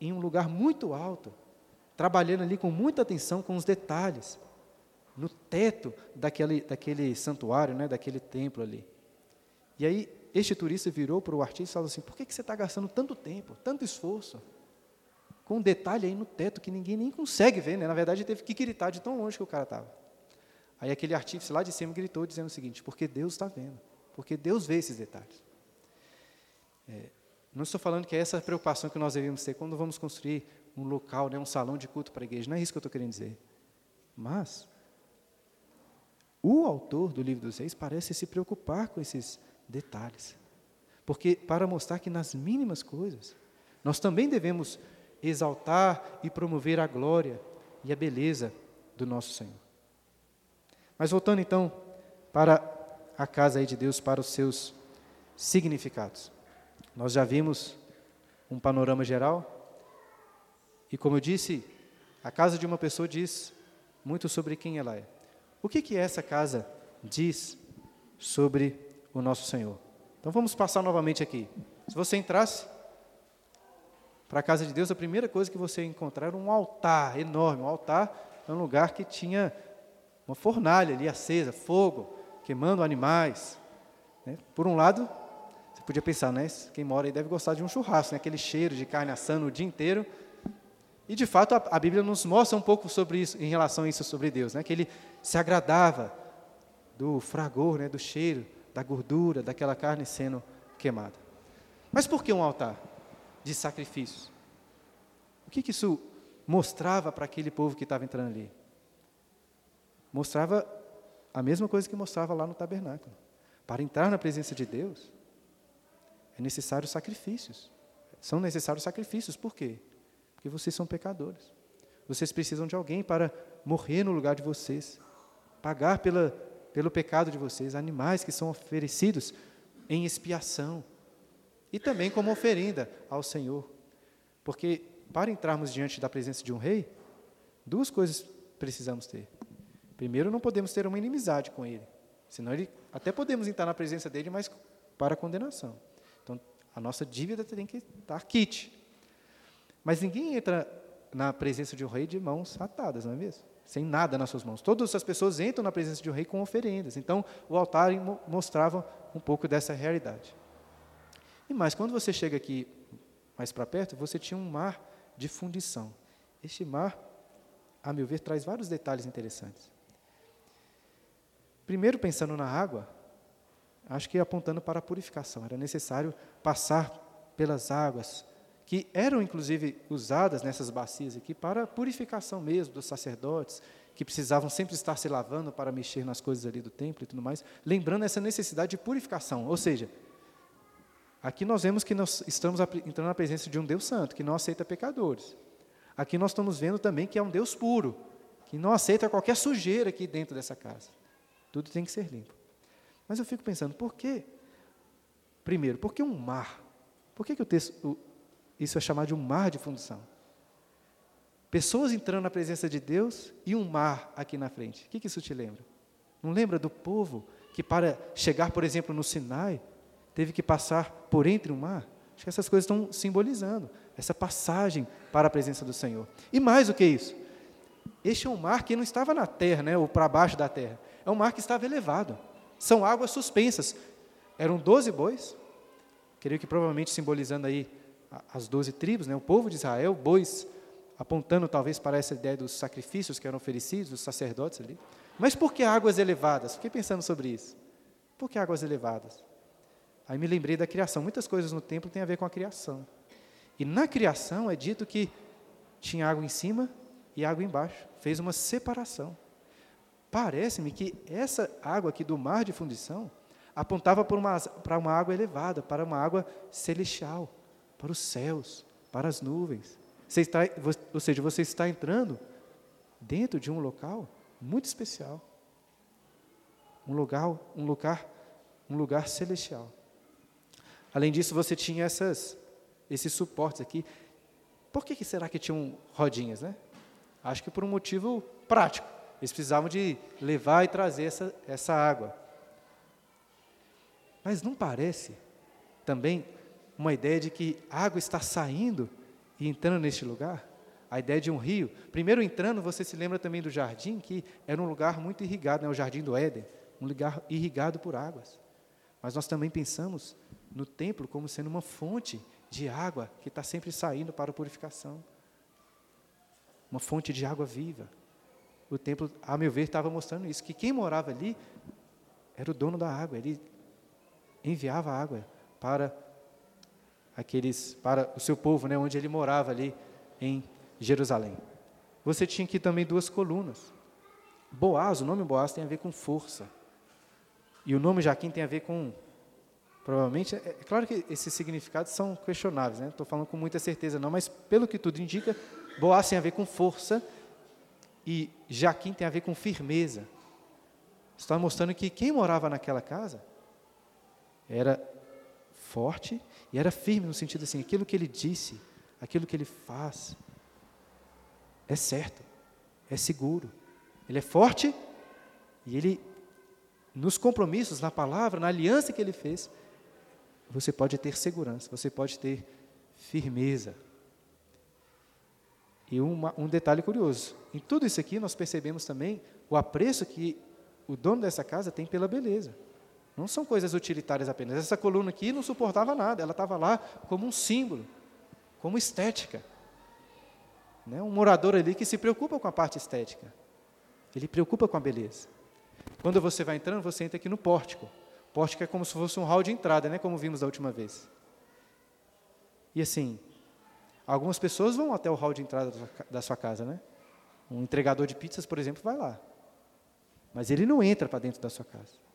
em um lugar muito alto, trabalhando ali com muita atenção com os detalhes, no teto daquele, daquele santuário, né, daquele templo ali. E aí, este turista virou para o artista e falou assim: por que, que você está gastando tanto tempo, tanto esforço? Com um detalhe aí no teto que ninguém nem consegue ver, né? Na verdade, teve que gritar de tão longe que o cara estava. Aí aquele artífice lá de cima gritou dizendo o seguinte: porque Deus está vendo, porque Deus vê esses detalhes. É, não estou falando que é essa preocupação que nós devemos ter quando vamos construir um local, né, um salão de culto para a igreja. Não é isso que eu estou querendo dizer. Mas o autor do livro dos reis parece se preocupar com esses detalhes. Porque para mostrar que nas mínimas coisas nós também devemos exaltar e promover a glória e a beleza do nosso Senhor. Mas voltando então para a casa de Deus, para os seus significados. Nós já vimos um panorama geral, e como eu disse, a casa de uma pessoa diz muito sobre quem ela é. O que que essa casa diz sobre o nosso Senhor? Então vamos passar novamente aqui. Se você entrasse para a casa de Deus, a primeira coisa que você ia encontrar era um altar enorme. Um altar é um lugar que tinha uma fornalha ali acesa, fogo, queimando animais. Né? Por um lado, você podia pensar, né? Quem mora aí deve gostar de um churrasco, né? aquele cheiro de carne assando o dia inteiro. E de fato a, a, Bíblia nos mostra um pouco sobre isso, em relação a isso sobre Deus, né? Que ele se agradava do fragor, né? Do cheiro, da gordura, daquela carne sendo queimada. Mas por que um altar de sacrifícios? O que, que isso mostrava para aquele povo que estava entrando ali? Mostrava a mesma coisa que mostrava lá no tabernáculo. Para entrar na presença de Deus, é necessário sacrifícios. São necessários sacrifícios. Por quê? Porque vocês são pecadores. Vocês precisam de alguém para morrer no lugar de vocês, pagar pela, pelo pecado de vocês, animais que são oferecidos em expiação e também como oferenda ao Senhor. Porque para entrarmos diante da presença de um rei, duas coisas precisamos ter. Primeiro, não podemos ter uma inimizade com ele, senão ele até podemos entrar na presença dele, mas para condenação. Então, a nossa dívida tem que estar quite. Mas ninguém entra na presença de um rei de mãos atadas, não é mesmo? Sem nada nas suas mãos. Todas as pessoas entram na presença de um rei com oferendas. Então, o altar mostrava um pouco dessa realidade. E mais, quando você chega aqui mais para perto, você tinha um mar de fundição. Este mar, a meu ver, traz vários detalhes interessantes. Primeiro, pensando na água, acho que apontando para a purificação. Era necessário passar pelas águas, que eram inclusive usadas nessas bacias aqui para purificação mesmo dos sacerdotes, que precisavam sempre estar se lavando para mexer nas coisas ali do templo e tudo mais, lembrando essa necessidade de purificação. Ou seja, aqui nós vemos que nós estamos entrando na presença de um Deus santo, que não aceita pecadores. Aqui nós estamos vendo também que é um Deus puro, que não aceita qualquer sujeira aqui dentro dessa casa. Tudo tem que ser limpo. Mas eu fico pensando, por que? Primeiro, por que um mar? Por que, que o texto, isso é chamado de um mar de fundição. Pessoas entrando na presença de Deus e um mar aqui na frente. O que, isso te lembra? Não lembra do povo que, para chegar, por exemplo, no Sinai, teve que passar por entre um mar? Acho que essas coisas estão simbolizando essa passagem para a presença do Senhor. E mais do que isso, este é um mar que não estava na terra, né, ou para baixo da terra. É um mar que estava elevado. São águas suspensas. Eram doze bois, creio que provavelmente simbolizando aí as doze tribos, né, o povo de Israel, bois, apontando talvez para essa ideia dos sacrifícios que eram oferecidos, dos sacerdotes ali. Mas por que águas elevadas? Fiquei pensando sobre isso. Por que águas elevadas? Aí me lembrei da criação. Muitas coisas no templo têm a ver com a criação. E na criação é dito que tinha água em cima e água embaixo. Fez uma separação. Parece-me que essa água aqui do mar de fundição apontava para uma, para uma água elevada, para uma água celestial para os céus, para as nuvens. Você está, ou seja, você está entrando dentro de um local muito especial. Um lugar, um lugar, um lugar celestial. Além disso, você tinha essas, esses suportes aqui. Por que, que será que tinham rodinhas, né? Acho que por um motivo prático. Eles precisavam de levar e trazer essa, essa água. Mas não parece também uma ideia de que água está saindo e entrando neste lugar? A ideia de um rio. Primeiro entrando, você se lembra também do jardim, que era um lugar muito irrigado, né? o jardim do Éden, um lugar irrigado por águas. Mas nós também pensamos no templo como sendo uma fonte de água que está sempre saindo para a purificação. Uma fonte de água viva. O templo, a meu ver, estava mostrando isso, que quem morava ali era o dono da água, ele enviava água para aqueles, para o seu povo, né, onde ele morava ali em Jerusalém. Você tinha aqui também duas colunas. Boaz, o nome Boaz tem a ver com força. E o nome Jaquim tem a ver com Provavelmente, é, é, claro que esses significados são questionáveis, né? Estou falando com muita certeza não, mas pelo que tudo indica, Boaz tem a ver com força e Jaquim tem a ver com firmeza. Está mostrando que quem morava naquela casa era forte e era firme no sentido assim, aquilo que ele disse, aquilo que ele faz é certo, é seguro. Ele é forte e ele nos compromissos, na palavra, na aliança que ele fez, você pode ter segurança, você pode ter firmeza. E uma, um detalhe curioso: em tudo isso aqui nós percebemos também o apreço que o dono dessa casa tem pela beleza. Não são coisas utilitárias apenas. Essa coluna aqui não suportava nada, ela estava lá como um símbolo, como estética. Né? Um morador ali que se preocupa com a parte estética, ele preocupa com a beleza. Quando você vai entrando, você entra aqui no pórtico. Pórtico é como se fosse um hall de entrada, né? Como vimos da última vez. E assim, algumas pessoas vão até o hall de entrada da sua casa, né? Um entregador de pizzas, por exemplo, vai lá. Mas ele não entra para dentro da sua casa.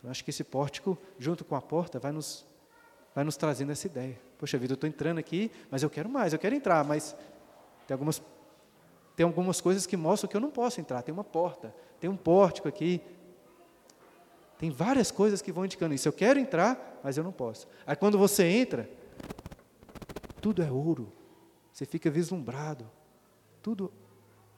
Então, acho que esse pórtico, junto com a porta, vai nos, vai nos trazendo essa ideia. Poxa vida, eu estou entrando aqui, mas eu quero mais, eu quero entrar, mas tem algumas, tem algumas coisas que mostram que eu não posso entrar. Tem uma porta, tem um pórtico aqui, tem várias coisas que vão indicando isso. Eu quero entrar, mas eu não posso. Aí quando você entra, tudo é ouro. Você fica vislumbrado. Tudo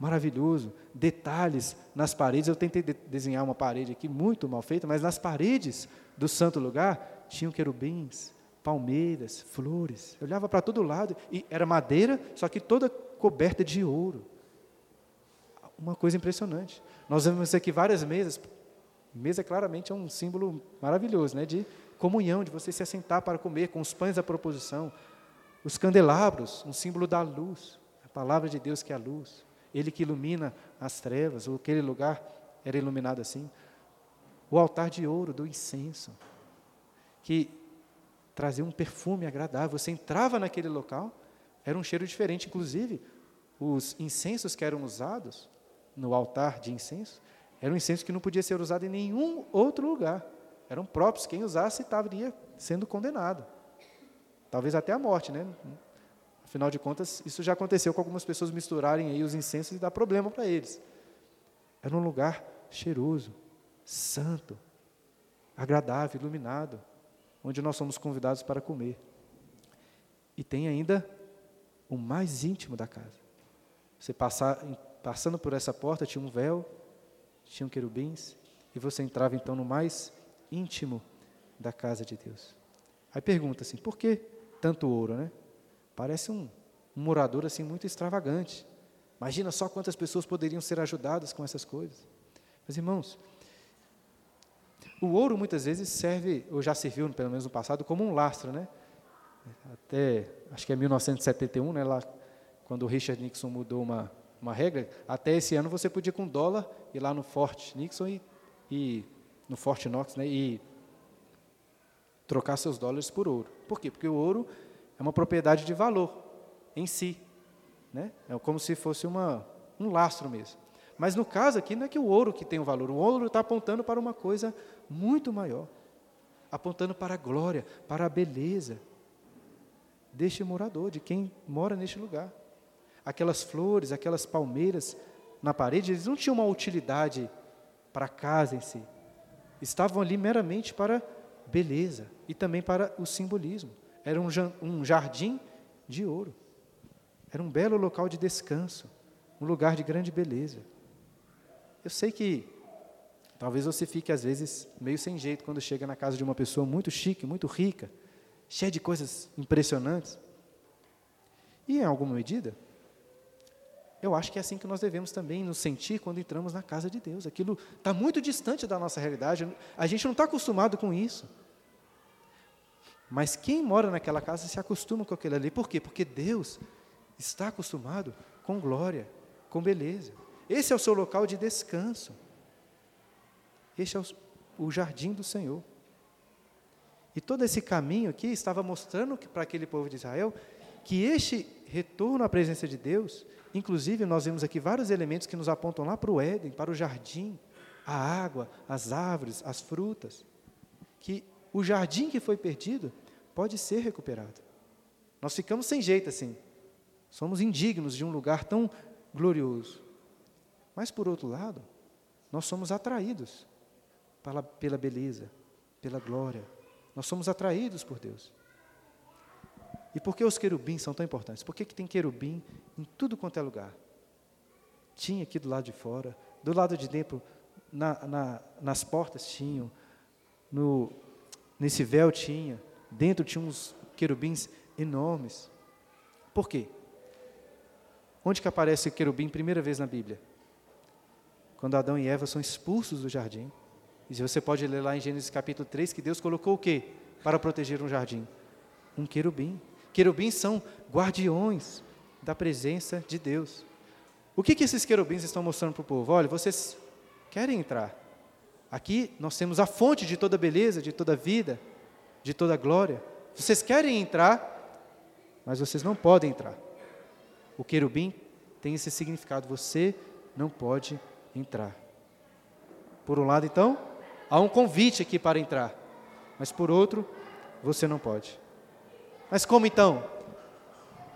maravilhoso. Detalhes nas paredes. Eu tentei de desenhar uma parede aqui muito mal feita, mas nas paredes do santo lugar tinham querubins, palmeiras, flores. Eu olhava para todo lado e era madeira, só que toda coberta de ouro. Uma coisa impressionante. Nós vemos aqui várias mesas Mesa claramente é um símbolo maravilhoso, né, de comunhão, de você se assentar para comer com os pães da proposição. Os candelabros, um símbolo da luz, a palavra de Deus que é a luz. Ele que ilumina as trevas, ou aquele lugar era iluminado assim. O altar de ouro do incenso, que trazia um perfume agradável. Você entrava naquele local, era um cheiro diferente. Inclusive, os incensos que eram usados no altar de incenso era um incenso que não podia ser usado em nenhum outro lugar. Eram próprios, quem usasse estaria sendo condenado. Talvez até a morte, né? Afinal de contas, isso já aconteceu com algumas pessoas misturarem aí os incensos e dar problema para eles. Era um lugar cheiroso, santo, agradável, iluminado, onde nós somos convidados para comer. E tem ainda o mais íntimo da casa. Você passar, passando por essa porta tinha um véu tinham querubins, e você entrava então no mais íntimo da casa de Deus. Aí pergunta assim, por que tanto ouro, né? Parece um, um morador assim muito extravagante. Imagina só quantas pessoas poderiam ser ajudadas com essas coisas. Mas irmãos, o ouro muitas vezes serve, ou já serviu pelo menos no passado, como um lastro, né? Até, acho que é 1971, né, lá, quando o Richard Nixon mudou uma, uma regra, até esse ano você podia com dólar ir lá no Fort Nixon e, e no Fort Knox, né, e trocar seus dólares por ouro. Por quê? Porque o ouro é uma propriedade de valor em si, né? É como se fosse uma, um lastro mesmo. Mas no caso aqui não é que o ouro que tem o valor, o ouro está apontando para uma coisa muito maior, apontando para a glória, para a beleza deste morador, de quem mora neste lugar aquelas flores, aquelas palmeiras na parede, eles não tinham uma utilidade para a casa em si. Estavam ali meramente para beleza e também para o simbolismo. Era um jardim de ouro. Era um belo local de descanso, um lugar de grande beleza. Eu sei que talvez você fique às vezes meio sem jeito quando chega na casa de uma pessoa muito chique, muito rica, cheia de coisas impressionantes. E, em alguma medida, eu acho que é assim que nós devemos também nos sentir quando entramos na casa de Deus. Aquilo está muito distante da nossa realidade, a gente não está acostumado com isso. Mas quem mora naquela casa se acostuma com aquilo ali. Por quê? Porque Deus está acostumado com glória, com beleza. Esse é o seu local de descanso. Este é o, o jardim do Senhor. E todo esse caminho aqui estava mostrando para aquele povo de Israel que este retorno à presença de Deus, inclusive nós vemos aqui vários elementos que nos apontam lá para o Éden, para o jardim, a água, as árvores, as frutas, que o jardim que foi perdido pode ser recuperado. Nós ficamos sem jeito assim. Somos indignos de um lugar tão glorioso. Mas por outro lado, nós somos atraídos pela, pela beleza, pela glória. Nós somos atraídos por Deus. E por que os querubins são tão importantes? Por que, que tem querubim em tudo quanto é lugar? Tinha aqui do lado de fora, do lado de dentro, na, na, nas portas tinham, no, nesse véu tinha, dentro tinha uns querubins enormes. Por quê? Onde que aparece o querubim primeira vez na Bíblia? Quando Adão e Eva são expulsos do jardim. E você pode ler lá em Gênesis capítulo 3 que Deus colocou o quê? Para proteger um jardim? Um querubim. Querubins são guardiões da presença de Deus. O que, que esses querubins estão mostrando para o povo? Olha, vocês querem entrar. Aqui nós temos a fonte de toda beleza, de toda vida, de toda glória. Vocês querem entrar, mas vocês não podem entrar. O querubim tem esse significado, você não pode entrar. Por um lado, então, há um convite aqui para entrar, mas por outro, você não pode. Mas como então?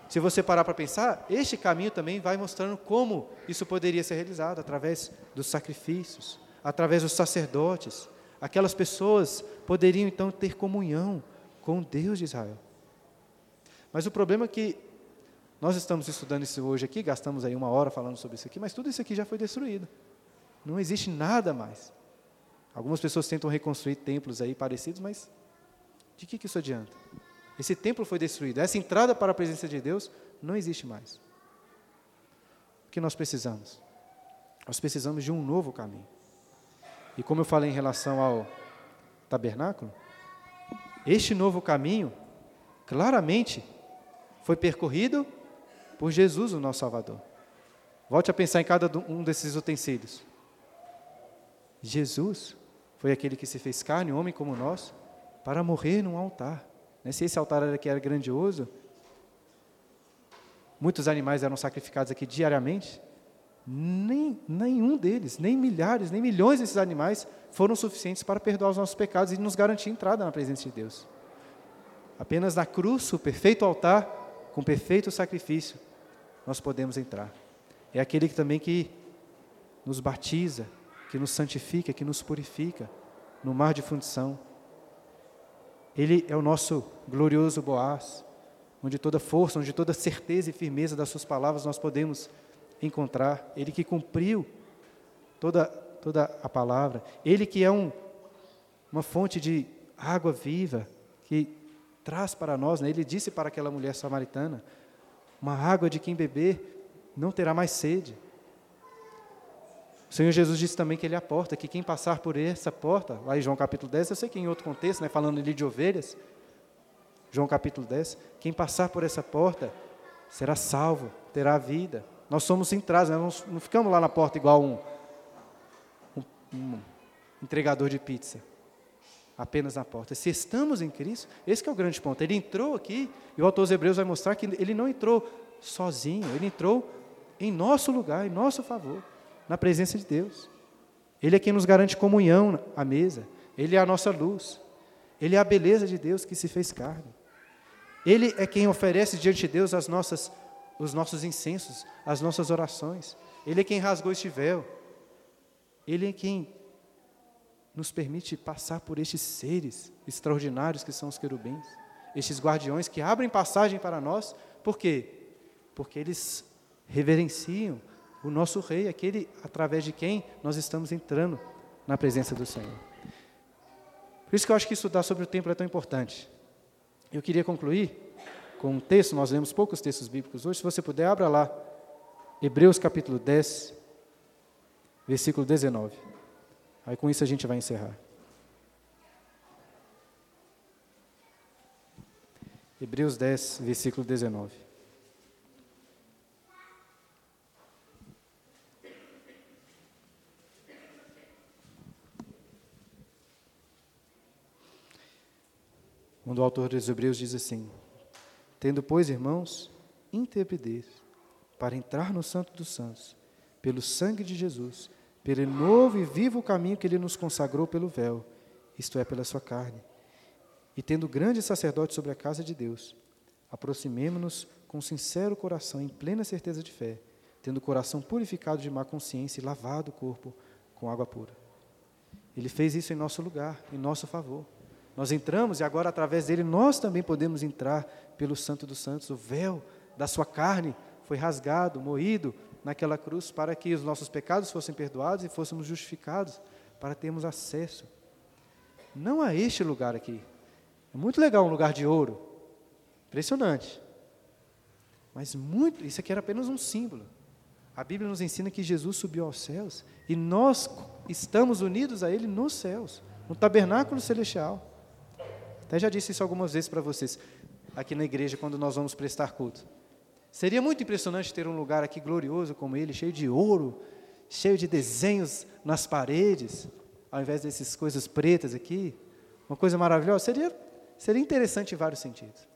Se você parar para pensar, este caminho também vai mostrando como isso poderia ser realizado através dos sacrifícios, através dos sacerdotes. Aquelas pessoas poderiam então ter comunhão com Deus de Israel. Mas o problema é que nós estamos estudando isso hoje aqui, gastamos aí uma hora falando sobre isso aqui, mas tudo isso aqui já foi destruído. Não existe nada mais. Algumas pessoas tentam reconstruir templos aí parecidos, mas de que, que isso adianta? Esse templo foi destruído. Essa entrada para a presença de Deus não existe mais. O que nós precisamos? Nós precisamos de um novo caminho. E como eu falei em relação ao tabernáculo, este novo caminho, claramente, foi percorrido por Jesus, o nosso Salvador. Volte a pensar em cada um desses utensílios. Jesus foi aquele que se fez carne, homem como nós, para morrer num altar. Né? Se esse altar aqui era grandioso, muitos animais eram sacrificados aqui diariamente, nem, nenhum deles, nem milhares, nem milhões desses animais foram suficientes para perdoar os nossos pecados e nos garantir entrada na presença de Deus. Apenas na cruz, o perfeito altar, com perfeito sacrifício, nós podemos entrar. É aquele que também que nos batiza, que nos santifica, que nos purifica no mar de fundição. Ele é o nosso glorioso Boaz, onde toda força, onde toda certeza e firmeza das suas palavras nós podemos encontrar. Ele que cumpriu toda, toda a palavra. Ele que é um, uma fonte de água viva, que traz para nós, né? ele disse para aquela mulher samaritana, uma água de quem beber não terá mais sede. O Senhor Jesus disse também que Ele é a porta, que quem passar por essa porta, lá em João capítulo 10, eu sei que em outro contexto, né, falando ali de ovelhas, João capítulo 10, quem passar por essa porta será salvo, terá vida. Nós somos entrados, né, nós não ficamos lá na porta igual um, um, um entregador de pizza, apenas na porta. Se estamos em Cristo, esse é o grande ponto. Ele entrou aqui, e o autor dos Hebreus vai mostrar que ele não entrou sozinho, ele entrou em nosso lugar, em nosso favor na presença de Deus. Ele é quem nos garante comunhão à mesa. Ele é a nossa luz. Ele é a beleza de Deus que se fez carne. Ele é quem oferece diante de Deus as nossas, os nossos incensos, as nossas orações. Ele é quem rasgou este véu. Ele é quem nos permite passar por estes seres extraordinários que são os querubins, estes guardiões que abrem passagem para nós. Por quê? Porque eles reverenciam o nosso Rei, aquele através de quem nós estamos entrando na presença do Senhor. Por isso que eu acho que estudar sobre o templo é tão importante. Eu queria concluir com um texto, nós lemos poucos textos bíblicos hoje, se você puder, abra lá, Hebreus capítulo 10, versículo 19. Aí com isso a gente vai encerrar. Hebreus 10, versículo 19. Quando o autor dos Hebreus diz assim: Tendo, pois, irmãos, intrepidez para entrar no Santo dos Santos, pelo sangue de Jesus, pelo novo e vivo caminho que ele nos consagrou pelo véu, isto é, pela sua carne. E tendo grande sacerdote sobre a casa de Deus, aproximemo-nos com sincero coração, em plena certeza de fé, tendo o coração purificado de má consciência e lavado o corpo com água pura. Ele fez isso em nosso lugar, em nosso favor. Nós entramos e agora, através dele, nós também podemos entrar pelo Santo dos Santos. O véu da sua carne foi rasgado, moído naquela cruz para que os nossos pecados fossem perdoados e fôssemos justificados, para termos acesso. Não a este lugar aqui. É muito legal um lugar de ouro. Impressionante. Mas muito, isso aqui era apenas um símbolo. A Bíblia nos ensina que Jesus subiu aos céus e nós estamos unidos a Ele nos céus, no tabernáculo celestial. Até já disse isso algumas vezes para vocês, aqui na igreja, quando nós vamos prestar culto. Seria muito impressionante ter um lugar aqui glorioso como ele, cheio de ouro, cheio de desenhos nas paredes, ao invés dessas coisas pretas aqui. Uma coisa maravilhosa. Seria, seria interessante em vários sentidos.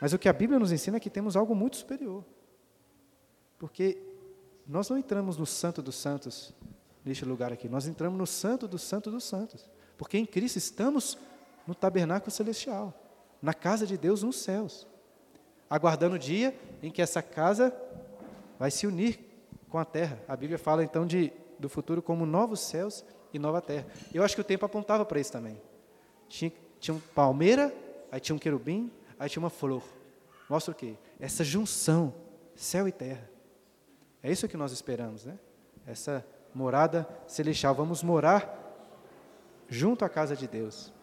Mas o que a Bíblia nos ensina é que temos algo muito superior. Porque nós não entramos no Santo dos Santos, neste lugar aqui, nós entramos no Santo dos Santos dos Santos. Porque em Cristo estamos no tabernáculo celestial, na casa de Deus nos céus, aguardando o dia em que essa casa vai se unir com a terra. A Bíblia fala então de, do futuro como novos céus e nova terra. Eu acho que o tempo apontava para isso também. Tinha, tinha uma palmeira, aí tinha um querubim, aí tinha uma flor. Mostra o quê? Essa junção, céu e terra. É isso que nós esperamos, né? Essa morada celestial. Vamos morar junto à casa de Deus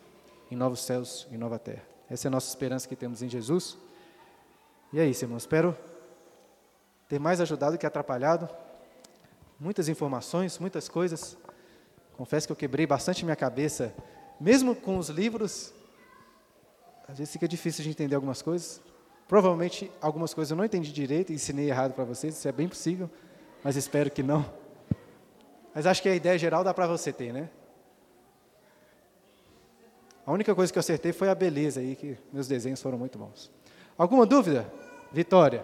em novos céus e nova terra. Essa é a nossa esperança que temos em Jesus. E é isso, irmão. Espero ter mais ajudado que atrapalhado. Muitas informações, muitas coisas. Confesso que eu quebrei bastante minha cabeça, mesmo com os livros. Às vezes fica difícil de entender algumas coisas. Provavelmente algumas coisas eu não entendi direito e ensinei errado para vocês, isso é bem possível, mas espero que não. Mas acho que a ideia geral dá para você ter, né? A única coisa que eu acertei foi a beleza aí, que meus desenhos foram muito bons. Alguma dúvida? Vitória.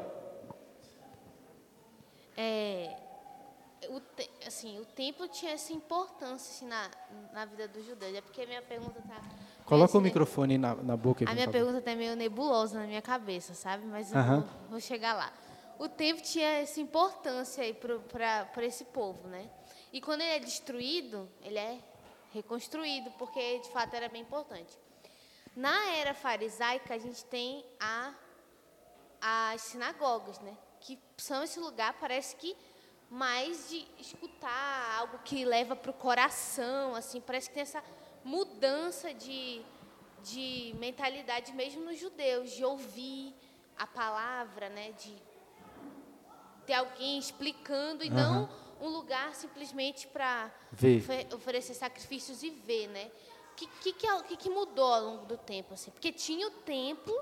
É, o, te, assim, o templo tinha essa importância assim, na, na vida dos judeus. É porque a minha pergunta está... Coloca assim, o microfone na, na boca. A minha pergunta está meio nebulosa na minha cabeça, sabe? Mas eu uh -huh. vou, vou, chegar lá. O templo tinha essa importância aí para esse povo, né? E quando ele é destruído, ele é reconstruído, porque de fato era bem importante. Na era farisaica, a gente tem a, as sinagogas, né? que são esse lugar, parece que mais de escutar algo que leva para o coração, assim, parece que tem essa mudança de, de mentalidade mesmo nos judeus, de ouvir a palavra, né, de ter alguém explicando e uhum. não um lugar simplesmente para oferecer sacrifícios e ver, né? O que, que, que, que, que mudou ao longo do tempo? Assim? Porque tinha o templo,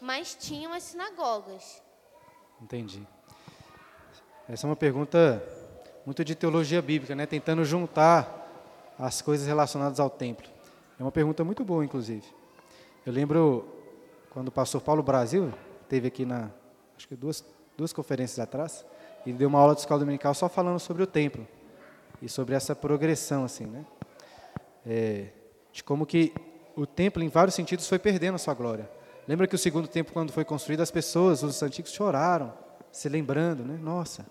mas tinham as sinagogas. Entendi. Essa é uma pergunta muito de teologia bíblica, né? Tentando juntar as coisas relacionadas ao templo. É uma pergunta muito boa, inclusive. Eu lembro quando o pastor Paulo Brasil teve aqui na, acho que duas, duas conferências atrás, e deu uma aula de escola dominical só falando sobre o templo e sobre essa progressão, assim, né? É, de como que o templo, em vários sentidos, foi perdendo a sua glória. Lembra que o segundo templo, quando foi construído, as pessoas, os antigos, choraram, se lembrando, né? Nossa,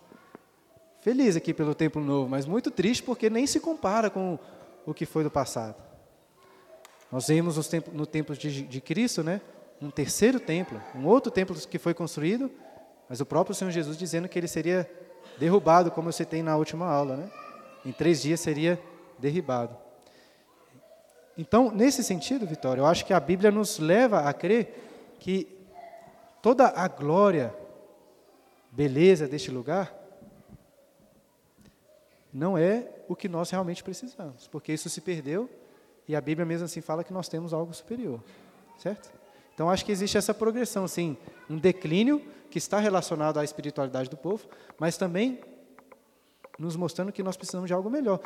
feliz aqui pelo templo novo, mas muito triste porque nem se compara com o que foi do passado. Nós templo, no templo de, de Cristo, né? Um terceiro templo, um outro templo que foi construído mas o próprio Senhor Jesus dizendo que ele seria derrubado, como eu citei na última aula, né? Em três dias seria derribado. então, nesse sentido, Vitória, eu acho que a Bíblia nos leva a crer que toda a glória, beleza deste lugar não é o que nós realmente precisamos, porque isso se perdeu e a Bíblia mesmo assim fala que nós temos algo superior, certo? Então acho que existe essa progressão, assim, um declínio que está relacionado à espiritualidade do povo, mas também nos mostrando que nós precisamos de algo melhor.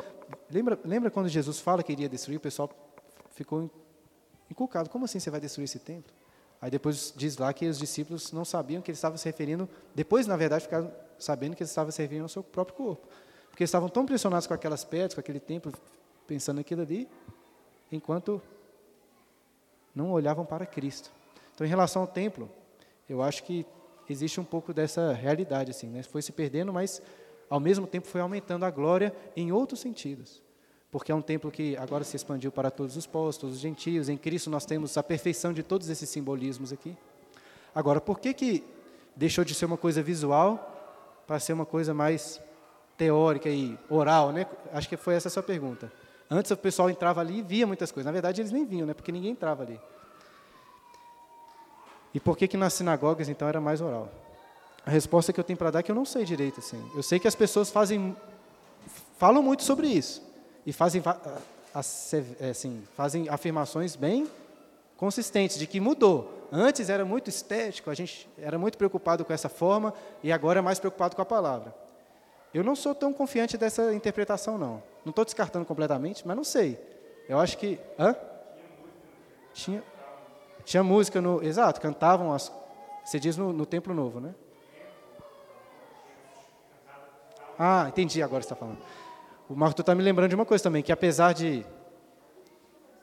Lembra, lembra quando Jesus fala que iria destruir, o pessoal ficou inculcado, como assim você vai destruir esse templo? Aí depois diz lá que os discípulos não sabiam que ele estava se referindo, depois na verdade ficaram sabendo que ele estava se referindo ao seu próprio corpo. Porque estavam tão impressionados com aquelas pedras, com aquele templo, pensando naquilo ali, enquanto não olhavam para Cristo. Então, em relação ao templo, eu acho que existe um pouco dessa realidade, assim, né? Foi se perdendo, mas ao mesmo tempo foi aumentando a glória em outros sentidos. Porque é um templo que agora se expandiu para todos os povos, todos os gentios. Em Cristo nós temos a perfeição de todos esses simbolismos aqui. Agora, por que que deixou de ser uma coisa visual para ser uma coisa mais teórica e oral, né? Acho que foi essa a sua pergunta. Antes o pessoal entrava ali e via muitas coisas. Na verdade, eles nem vinham, né? Porque ninguém entrava ali. E por que que nas sinagogas então era mais oral? A resposta que eu tenho para dar é que eu não sei direito assim. Eu sei que as pessoas fazem falam muito sobre isso e fazem é, assim, fazem afirmações bem consistentes de que mudou. Antes era muito estético, a gente era muito preocupado com essa forma e agora é mais preocupado com a palavra. Eu não sou tão confiante dessa interpretação, não. Não estou descartando completamente, mas não sei. Eu acho que. Hã? Tinha, tinha música no. Exato, cantavam as. Você diz no, no Templo Novo, né? Ah, entendi agora você está falando. O Marco está me lembrando de uma coisa também, que apesar de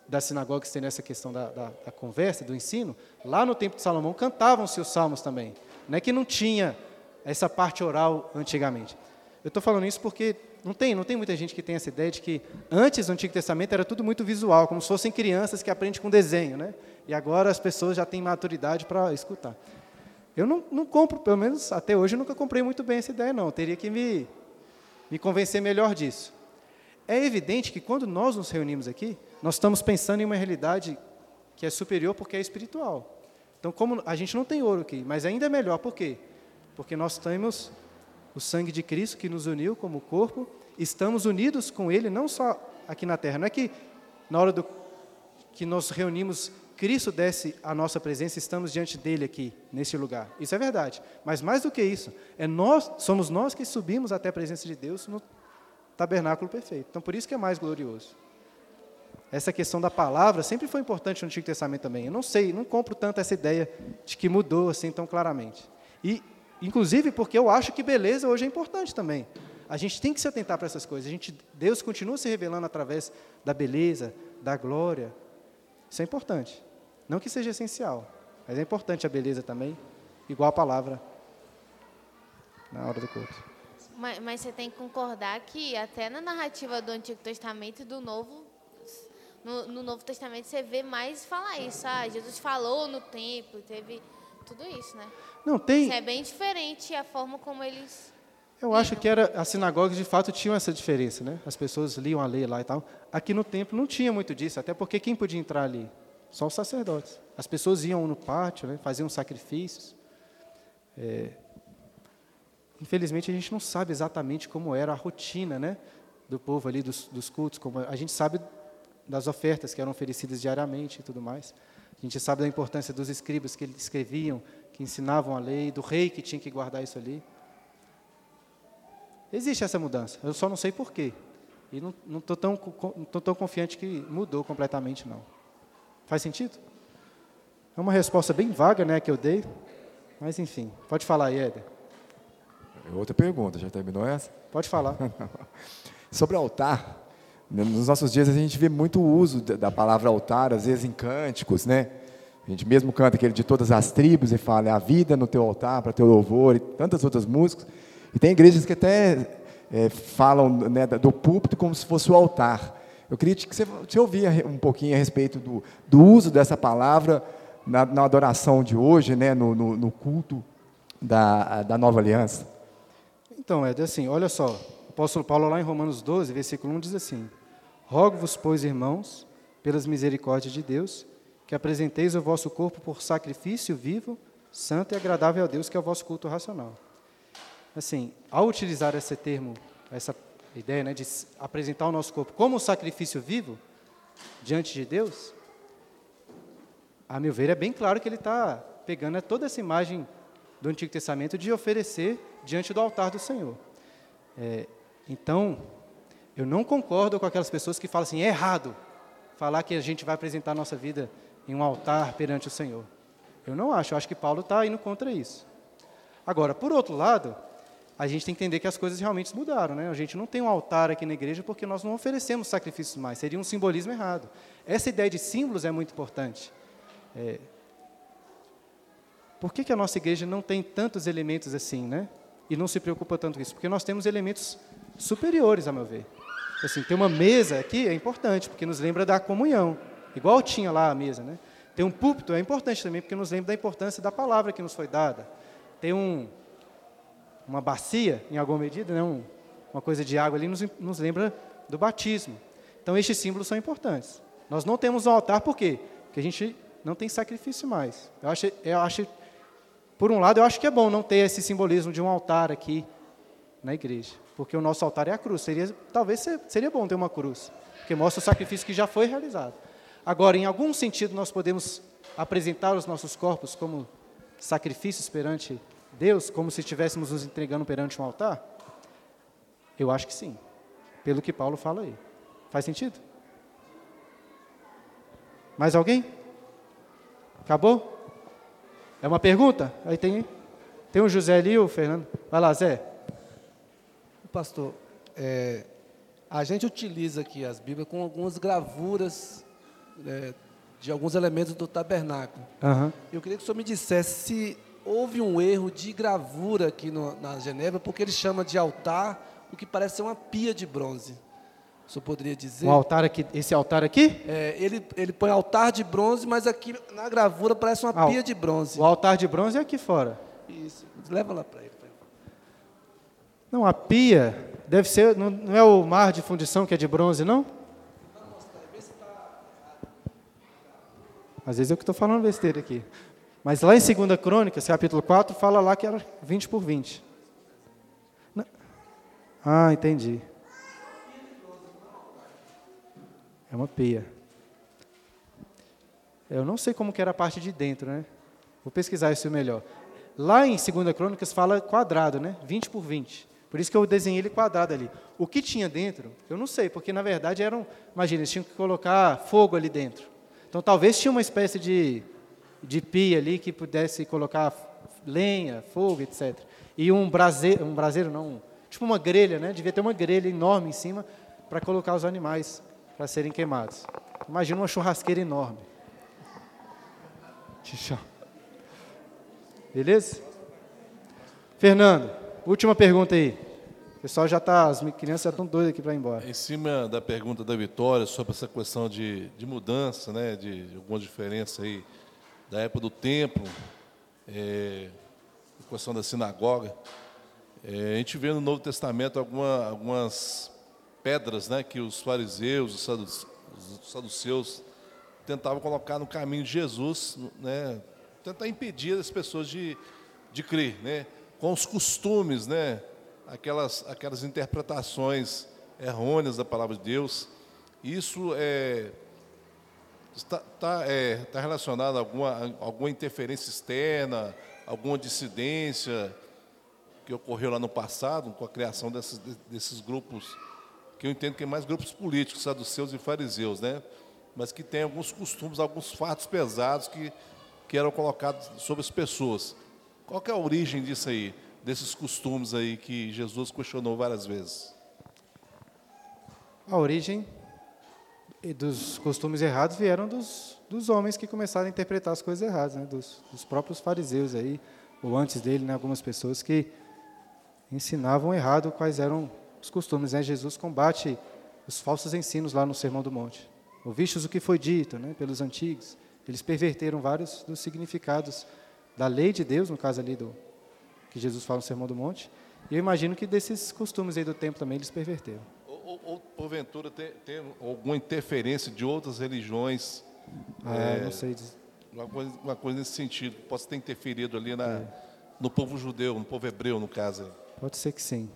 das sinagogas terem essa questão da, da, da, conversa, do ensino, lá no Templo de Salomão cantavam-se os salmos também. Não é que não tinha essa parte oral antigamente. Eu estou falando isso porque não tem, não tem muita gente que tem essa ideia de que antes do Antigo Testamento era tudo muito visual, como se fossem crianças que aprendem com desenho, né? E agora as pessoas já têm maturidade para escutar. Eu não, não compro, pelo menos até hoje, eu nunca comprei muito bem essa ideia, não. Eu teria que me, me convencer melhor disso. É evidente que quando nós nos reunimos aqui, nós estamos pensando em uma realidade que é superior porque é espiritual. Então, como a gente não tem ouro aqui, mas ainda é melhor, por quê? Porque nós temos o sangue de Cristo que nos uniu como corpo, estamos unidos com Ele não só aqui na terra. Não é que na hora do, que nós reunimos, Cristo desce a nossa presença, estamos diante dele aqui, neste lugar. Isso é verdade. Mas mais do que isso, é nós, somos nós que subimos até a presença de Deus no tabernáculo perfeito. Então por isso que é mais glorioso. Essa questão da palavra sempre foi importante no Antigo Testamento também. Eu não sei, não compro tanto essa ideia de que mudou assim tão claramente. E Inclusive porque eu acho que beleza hoje é importante também. A gente tem que se atentar para essas coisas. A gente, Deus continua se revelando através da beleza, da glória. Isso é importante. Não que seja essencial, mas é importante a beleza também, igual a palavra na hora do culto. Mas, mas você tem que concordar que até na narrativa do Antigo Testamento e do Novo, no, no Novo Testamento você vê mais falar isso. Ah, Jesus falou no templo, teve tudo isso, né? Não, tem. Isso é bem diferente a forma como eles. Eu acho que era as sinagogas de fato tinham essa diferença, né? As pessoas liam a lei lá e tal. Aqui no templo não tinha muito disso, até porque quem podia entrar ali? Só os sacerdotes. As pessoas iam no pátio, né? faziam sacrifícios. É... Infelizmente a gente não sabe exatamente como era a rotina, né? Do povo ali dos, dos cultos. Como a gente sabe das ofertas que eram oferecidas diariamente e tudo mais. A gente sabe da importância dos escribas que escreviam que ensinavam a lei, do rei que tinha que guardar isso ali. Existe essa mudança, eu só não sei porquê. E não estou tão, tão confiante que mudou completamente, não. Faz sentido? É uma resposta bem vaga né, que eu dei, mas enfim. Pode falar aí, Éder. Outra pergunta, já terminou essa? Pode falar. *laughs* Sobre altar, né, nos nossos dias a gente vê muito uso da palavra altar, às vezes em cânticos, né? A gente mesmo canta aquele de todas as tribos e fala é a vida no teu altar para teu louvor e tantas outras músicas. E tem igrejas que até é, falam né, do púlpito como se fosse o altar. Eu queria que você, ouvia um pouquinho a respeito do, do uso dessa palavra na, na adoração de hoje, né, no, no, no, culto da, da nova aliança. Então, é assim, olha só, o apóstolo Paulo lá em Romanos 12, versículo 1 diz assim, Rogo-vos, pois, irmãos, pelas misericórdias de Deus, que apresenteis o vosso corpo por sacrifício vivo, santo e agradável a Deus, que é o vosso culto racional. Assim, ao utilizar esse termo, essa ideia né, de apresentar o nosso corpo como um sacrifício vivo diante de Deus, a meu ver, é bem claro que ele está pegando toda essa imagem do Antigo Testamento de oferecer diante do altar do Senhor. É, então, eu não concordo com aquelas pessoas que falam assim, é errado falar que a gente vai apresentar a nossa vida em um altar perante o Senhor. Eu não acho, eu acho que Paulo está indo contra isso. Agora, por outro lado, a gente tem que entender que as coisas realmente mudaram. Né? A gente não tem um altar aqui na igreja porque nós não oferecemos sacrifícios mais, seria um simbolismo errado. Essa ideia de símbolos é muito importante. É, por que, que a nossa igreja não tem tantos elementos assim, né? E não se preocupa tanto com isso? Porque nós temos elementos superiores, a meu ver. Assim, ter uma mesa aqui é importante, porque nos lembra da comunhão. Igual tinha lá a mesa, né? Ter um púlpito é importante também, porque nos lembra da importância da palavra que nos foi dada. Ter um, uma bacia, em alguma medida, né? Um, uma coisa de água ali, nos, nos lembra do batismo. Então, estes símbolos são importantes. Nós não temos um altar, por quê? Porque a gente não tem sacrifício mais. Eu acho, eu acho, por um lado, eu acho que é bom não ter esse simbolismo de um altar aqui na igreja, porque o nosso altar é a cruz. Seria, talvez seria bom ter uma cruz, porque mostra o sacrifício que já foi realizado. Agora, em algum sentido, nós podemos apresentar os nossos corpos como sacrifícios perante Deus, como se estivéssemos nos entregando perante um altar? Eu acho que sim, pelo que Paulo fala aí. Faz sentido? Mais alguém? Acabou? É uma pergunta? Aí tem, tem o José ali, o Fernando. Vai lá, Zé. Pastor, é, a gente utiliza aqui as Bíblias com algumas gravuras é, de alguns elementos do tabernáculo. Uhum. Eu queria que o senhor me dissesse se houve um erro de gravura aqui no, na Genebra, porque ele chama de altar o que parece ser uma pia de bronze. O senhor poderia dizer? O altar aqui, esse altar aqui? É, ele, ele põe altar de bronze, mas aqui na gravura parece uma ah, pia de bronze. O altar de bronze é aqui fora. Isso. Leva lá para ele. Não, a pia deve ser, não, não é o mar de fundição que é de bronze, não? Às vezes eu que estou falando besteira aqui. Mas lá em 2 Crônicas, capítulo 4, fala lá que era 20 por 20. Ah, entendi. É uma pia. Eu não sei como que era a parte de dentro, né? Vou pesquisar isso melhor. Lá em 2 Crônicas fala quadrado, né? 20 por 20. Por isso que eu desenhei ele quadrado ali. O que tinha dentro, eu não sei, porque na verdade eram, imagina, eles tinham que colocar fogo ali dentro. Então talvez tinha uma espécie de, de pia ali que pudesse colocar lenha, fogo, etc. E um braseiro, um braseiro não, tipo uma grelha, né? Devia ter uma grelha enorme em cima para colocar os animais para serem queimados. Imagina uma churrasqueira enorme. Beleza? Fernando, última pergunta aí. O pessoal já está, as crianças já estão doidas aqui para ir embora. Em cima da pergunta da Vitória sobre essa questão de, de mudança, né, de alguma diferença aí da época do templo, é, a questão da sinagoga, é, a gente vê no Novo Testamento alguma, algumas pedras né, que os fariseus, os saduceus tentavam colocar no caminho de Jesus, né, tentar impedir as pessoas de, de crer, né, com os costumes, né, aquelas, aquelas interpretações errôneas da palavra de Deus. Isso é, está, está, é, está relacionado a alguma, alguma interferência externa, alguma dissidência que ocorreu lá no passado com a criação desses, desses grupos que eu entendo que é mais grupos políticos, saduceus e fariseus, né? mas que tem alguns costumes, alguns fatos pesados que, que eram colocados sobre as pessoas. Qual é a origem disso aí, desses costumes aí que Jesus questionou várias vezes? A origem dos costumes errados vieram dos, dos homens que começaram a interpretar as coisas erradas, né? dos, dos próprios fariseus aí, ou antes dele, né? algumas pessoas que ensinavam errado quais eram os costumes. Né? Jesus combate os falsos ensinos lá no Sermão do Monte. Ouvistes o que foi dito né, pelos antigos. Eles perverteram vários dos significados da lei de Deus, no caso ali do que Jesus fala no Sermão do Monte. E eu imagino que desses costumes aí do tempo também eles perverteram. Ou, ou, porventura tem, tem, alguma interferência de outras religiões? Ah, é, não sei dizer. Uma coisa, uma coisa nesse sentido, possa ter interferido ali na, é. no povo judeu, no povo hebreu, no caso. Pode ser que sim.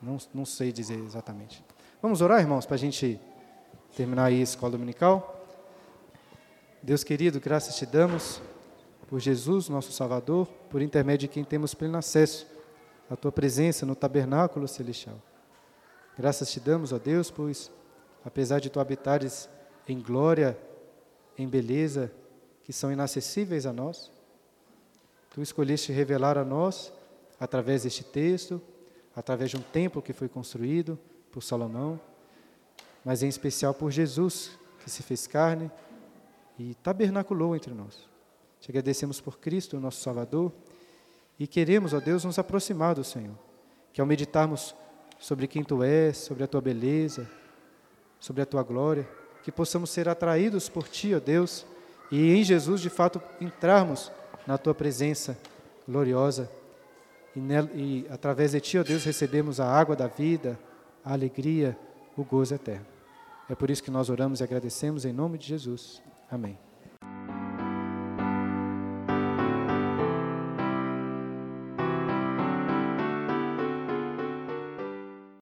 Não, não sei dizer exatamente. Vamos orar, irmãos, para a gente terminar aí a escola dominical? Deus querido, graças te damos por Jesus, nosso Salvador, por intermédio de quem temos pleno acesso à tua presença no tabernáculo celestial. Graças te damos, ó Deus, pois, apesar de tu habitares em glória, em beleza, que são inacessíveis a nós, tu escolheste revelar a nós, através deste texto, através de um templo que foi construído por Salomão, mas em especial por Jesus, que se fez carne e tabernaculou entre nós. Te agradecemos por Cristo, nosso Salvador, e queremos, ó Deus, nos aproximar do Senhor. Que ao meditarmos sobre quem Tu és, sobre a Tua beleza, sobre a Tua glória, que possamos ser atraídos por Ti, ó Deus, e em Jesus, de fato, entrarmos na Tua presença gloriosa. E, e através de Ti, ó Deus, recebemos a água da vida, a alegria, o gozo eterno. É por isso que nós oramos e agradecemos em nome de Jesus. Amém.